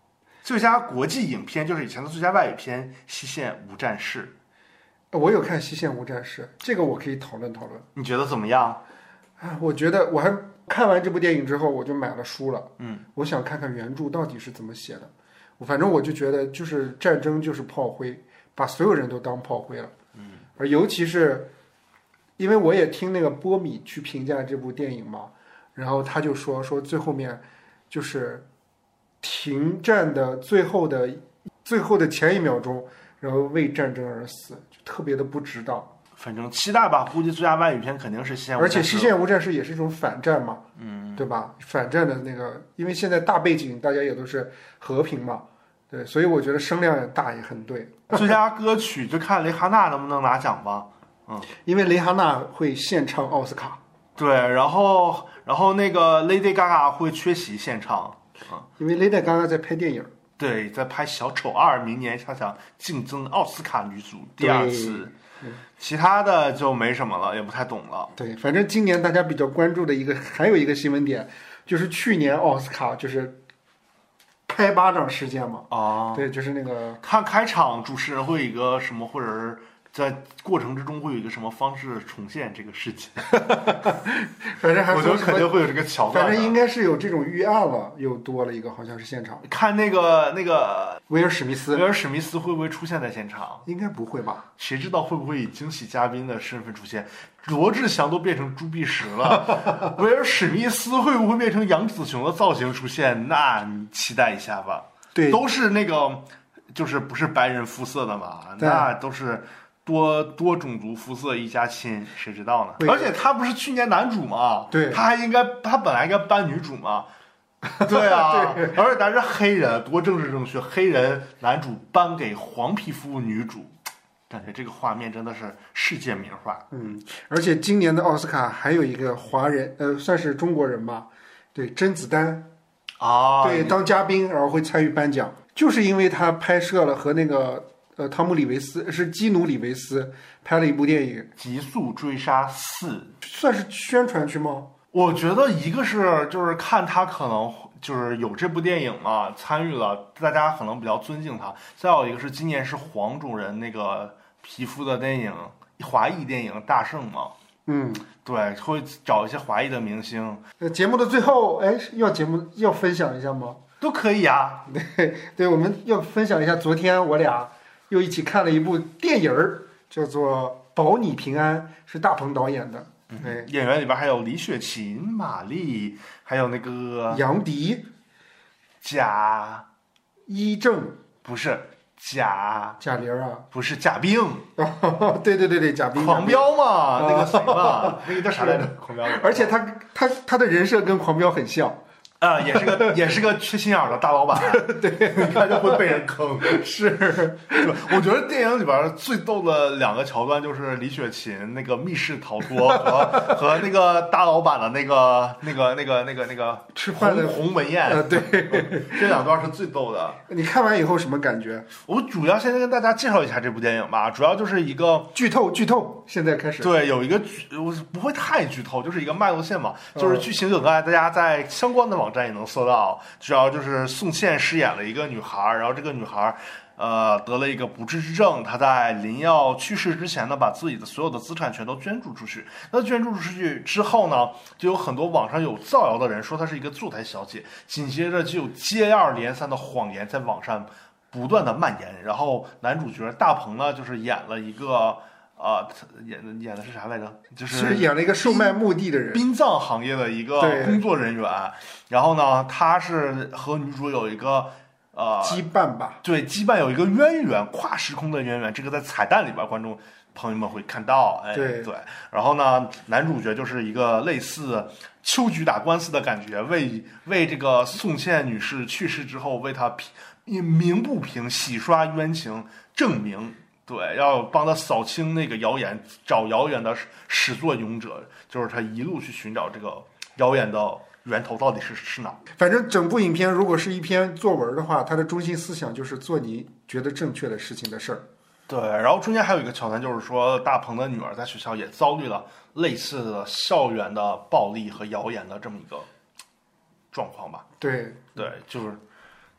最佳国际影片就是以前的最佳外语片《西线无战事我有看《西线无战事》，这个我可以讨论讨论。》，你觉得怎么样？啊，我觉得我还看完这部电影之后，我就买了书了。嗯，我想看看原著到底是怎么写的。反正我就觉得，就是战争就是炮灰，把所有人都当炮灰了。嗯，而尤其是，因为我也听那个波米去评价这部电影嘛，然后他就说说最后面就是停战的最后的最后的前一秒钟，然后为战争而死，就特别的不值当。反正期待吧，估计最佳外语片肯定是《西线无而且《西线无战事》也是一种反战嘛，嗯，对吧？反战的那个，因为现在大背景大家也都是和平嘛，对，所以我觉得声量也大也很对。最佳歌曲就看蕾哈娜能不能拿奖吧。嗯因为蕾哈娜会献唱奥斯卡，对，然后然后那个 Lady Gaga 会缺席现场。因为 Lady Gaga 在拍电影，对，在拍《小丑二》，明年她想竞争奥斯卡女主第二次，其他的就没什么了，也不太懂了。对，反正今年大家比较关注的一个还有一个新闻点，就是去年奥斯卡就是拍巴掌事件嘛，啊，对，就是那个看开场主持人会有一个什么，或者是在过程之中会有一个什么方式重现这个事情，反正还我觉得肯定会有这个桥段的。反正应该是有这种预案了，又多了一个，好像是现场，看那个那个威尔史密斯威尔史密斯会不会出现在现场？应该不会吧？谁知道会不会以惊喜嘉宾的身份出现？罗志祥都变成朱碧石了，威尔史密斯会不会变成杨紫琼的造型出现？那你期待一下吧。对，都是那个，就是不是白人肤色的嘛？那都是多多种族肤色一家亲，谁知道呢？而且他不是去年男主吗？对他还应该，他本来应该颁女主嘛？对啊，对而且咱是黑人，多政治正确，黑人男主颁给黄皮肤女主，感觉这个画面真的是世界名画。嗯，而且今年的奥斯卡还有一个华人，呃，算是中国人吧，对，甄子丹，啊，对，当嘉宾，然后会参与颁奖，就是因为他拍摄了和那个呃汤姆里维斯是基努里维斯拍了一部电影，《极速追杀四》，算是宣传去吗？我觉得一个是就是看他可能就是有这部电影嘛，参与了，大家可能比较尊敬他。再有一个是今年是黄种人那个皮肤的电影，华裔电影大圣嘛，嗯，对，会找一些华裔的明星呃节目的最后，哎，要节目要分享一下吗？都可以啊。对对，我们要分享一下，昨天我俩又一起看了一部电影儿，叫做《保你平安》，是大鹏导演的。对，演员里边还有李雪琴、马丽，还有那个杨迪、贾，一正、不是贾，贾玲啊，不是贾冰，对对对对，贾冰。狂飙嘛，啊那个谁嘛，那个叫啥来着？狂飙。而且他他他的人设跟狂飙很像，啊，也是个也是个缺心眼儿的大老板，对，一看就会被人坑。是是吧？我觉得电影里边最逗的两个桥段就是李雪琴那个密室逃脱和 和那个大老板的那个那个那个那个那个吃饭的鸿鸿门宴，呃，对。这两段是最逗的。你看完以后什么感觉？我主要先跟大家介绍一下这部电影吧，主要就是一个剧透剧透，现在开始。对，有一个剧，我不会太剧透，就是一个脉络线嘛，嗯就是剧情梗概，大家在相关的网网站也能搜到。主要就是宋茜饰演了一个女孩，然后这个女孩。呃，得了一个不治之症，她在临要去世之前呢，把自己的所有的资产全都捐助出去。那捐助出去之后呢，就有很多网上有造谣的人说她是一个坐台小姐，紧接着就有接二连三的谎言在网上不断的蔓延。然后男主角大鹏呢，就是演了一个呃，他演的演的是啥来着？就是是演了一个售卖墓地的人，殡葬行业的一个工作人员。然后呢，他是和女主有一个呃，羁绊吧？对羁绊有一个渊源，跨时空的渊源。这个在彩蛋里边，观众朋友们会看到。哎，对对。然后呢，男主角就是一个类似秋菊打官司的感觉，为为这个宋茜女士去世之后，为她平鸣不平，洗刷冤情，证明。对，要帮他扫清那个谣言，找谣言的始始作俑者，就是他一路去寻找这个谣言的源头到底是是哪。反正整部影片如果是一篇作文的话，它的中心思想就是做你觉得正确的事情的事儿。对，然后中间还有一个桥段，就是说大鹏的女儿在学校也遭遇了类似的校园的暴力和谣言的这么一个状况吧。对，对，就是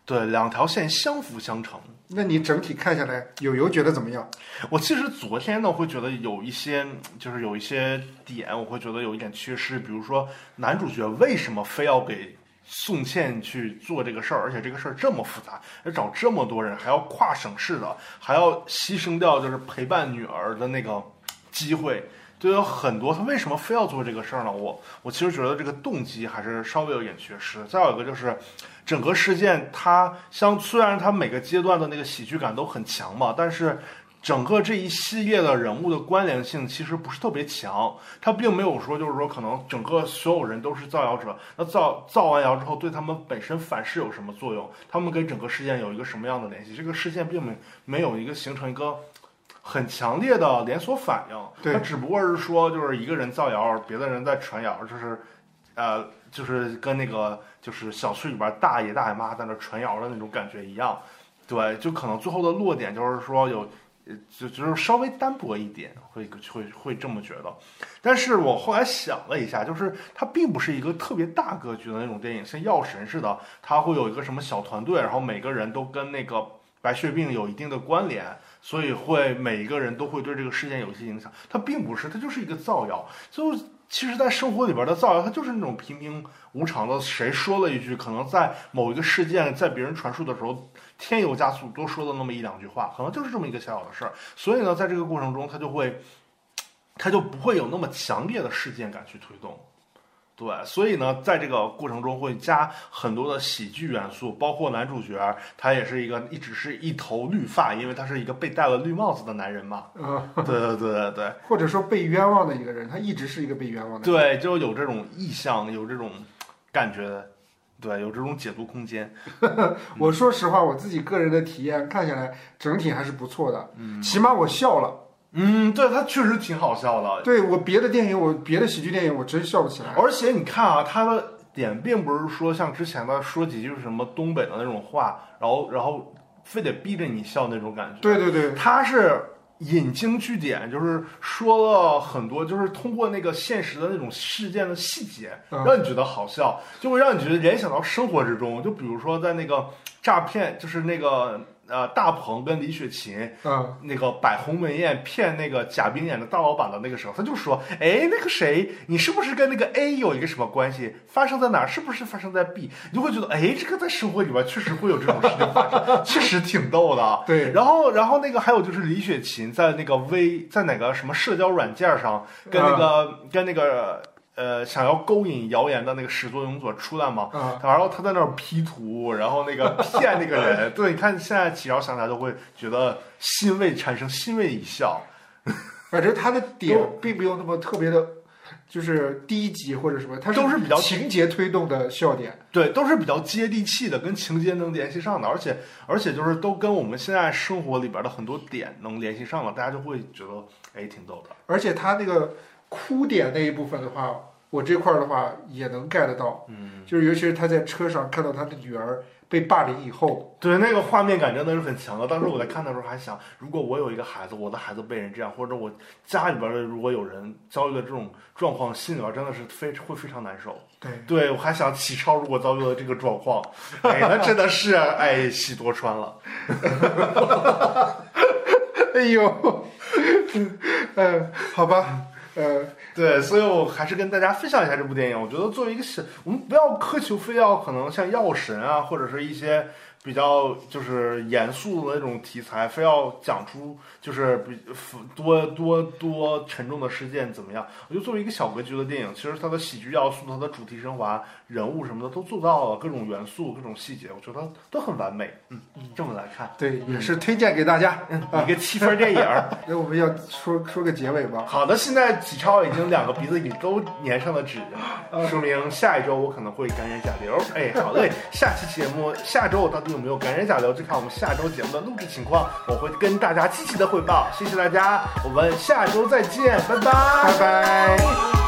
对两条线相辅相成。那你整体看下来，友友觉得怎么样？我其实昨天呢，会觉得有一些，就是有一些点，我会觉得有一点缺失。比如说，男主角为什么非要给宋茜去做这个事儿，而且这个事儿这么复杂，要找这么多人，还要跨省市的，还要牺牲掉就是陪伴女儿的那个机会。就有很多，他为什么非要做这个事儿呢？我我其实觉得这个动机还是稍微有点缺失。再有一个就是，整个事件它像虽然它每个阶段的那个喜剧感都很强嘛，但是整个这一系列的人物的关联性其实不是特别强。它并没有说就是说可能整个所有人都是造谣者，那造造完谣之后对他们本身反噬有什么作用？他们跟整个事件有一个什么样的联系？这个事件并没没有一个形成一个。很强烈的连锁反应，对它只不过是说，就是一个人造谣，别的人在传谣，就是，呃，就是跟那个就是小区里边大爷大爷妈在那传谣的那种感觉一样，对，就可能最后的落点就是说有，呃就就是稍微单薄一点，会会会这么觉得。但是我后来想了一下，就是它并不是一个特别大格局的那种电影，像《药神》似的，它会有一个什么小团队，然后每个人都跟那个白血病有一定的关联。所以会每一个人都会对这个事件有一些影响，它并不是，它就是一个造谣。就其实，在生活里边的造谣，它就是那种平平无常的，谁说了一句，可能在某一个事件在别人传述的时候，添油加醋多说了那么一两句话，可能就是这么一个小小的事儿。所以呢，在这个过程中，它就会，它就不会有那么强烈的事件感去推动。对，所以呢，在这个过程中会加很多的喜剧元素，包括男主角他也是一个一直是一头绿发，因为他是一个被戴了绿帽子的男人嘛。嗯、对对对对对或者说被冤枉的一个人，他一直是一个被冤枉的人。对，就有这种意向，有这种感觉，对，有这种解读空间。我说实话，我自己个人的体验看下来，整体还是不错的，嗯起码我笑了。嗯，对，他确实挺好笑的。对我别的电影，我别的喜剧电影，我真笑不起来。而且你看啊，他的点并不是说像之前的说几句什么东北的那种话，然后然后非得逼着你笑那种感觉。对对对，他是引经据典，就是说了很多，就是通过那个现实的那种事件的细节，嗯让你觉得好笑，就会让你觉得联想到生活之中。就比如说在那个诈骗，就是那个呃大鹏跟李雪琴。嗯那个摆鸿门宴骗那个贾冰演的大老板的那个时候，他就说：“哎，那个谁，你是不是跟那个 A 有一个什么关系？发生在哪儿？是不是发生在 B？” 你就会觉得，哎，这个在生活里边确实会有这种事情发生，确实挺逗的。对然后，然后那个还有就是李雪琴在那个微在哪个什么社交软件上跟那个、跟那个呃想要勾引谣言的那个始作俑者出来嘛，嗯，然后他在那儿 P 图，然后那个骗那个人，对，你看现在起要想起来都会觉得欣慰，产生欣慰一笑。反正他的点并没有那么特别的，就是低级或者什么，他都是比较情节推动的笑点。对，都是比较接地气的，跟情节能联系上的，而且而且就是都跟我们现在生活里边的很多点能联系上了，大家就会觉得哎挺逗的。而且他那个哭点那一部分的话，我这块儿的话也能 get 到，嗯，就是尤其是他在车上看到他的女儿被霸凌以后，对，那个画面感真的是很强的。当时我在看的时候还想，如果我有一个孩子，我的孩子被人这样，或者我家里边的如果有人遭遇了这种状况，心里边真的是非会非常难受。对，对，我还想启超如果遭遇了这个状况，哎，那真的是哎喜多川了。哎呦，嗯，好吧，嗯，对，所以我还是跟大家分享一下这部电影。我觉得作为一个小，我们不要苛求非要可能像药神啊，或者是一些比较就是严肃的那种题材，非要讲出就是比多多多沉重的事件怎么样？我觉得作为一个小格局的电影，其实它的喜剧要素、它的主题升华、人物什么的都做到了，各种元素、各种细节，我觉得都很完美。嗯，这么来看，对，也是推荐给大家。嗯一个七分电影。那我们要说说个结尾吧。好的，现在启超已经两个鼻子里都粘上了纸，说明下一周我可能会感染甲流。哎，好嘞，下期节目下周我到底有没有感染甲流，就看我们下周节目的录制情况，我会跟大家积极的汇报。谢谢大家，我们下周再见，拜拜，拜拜。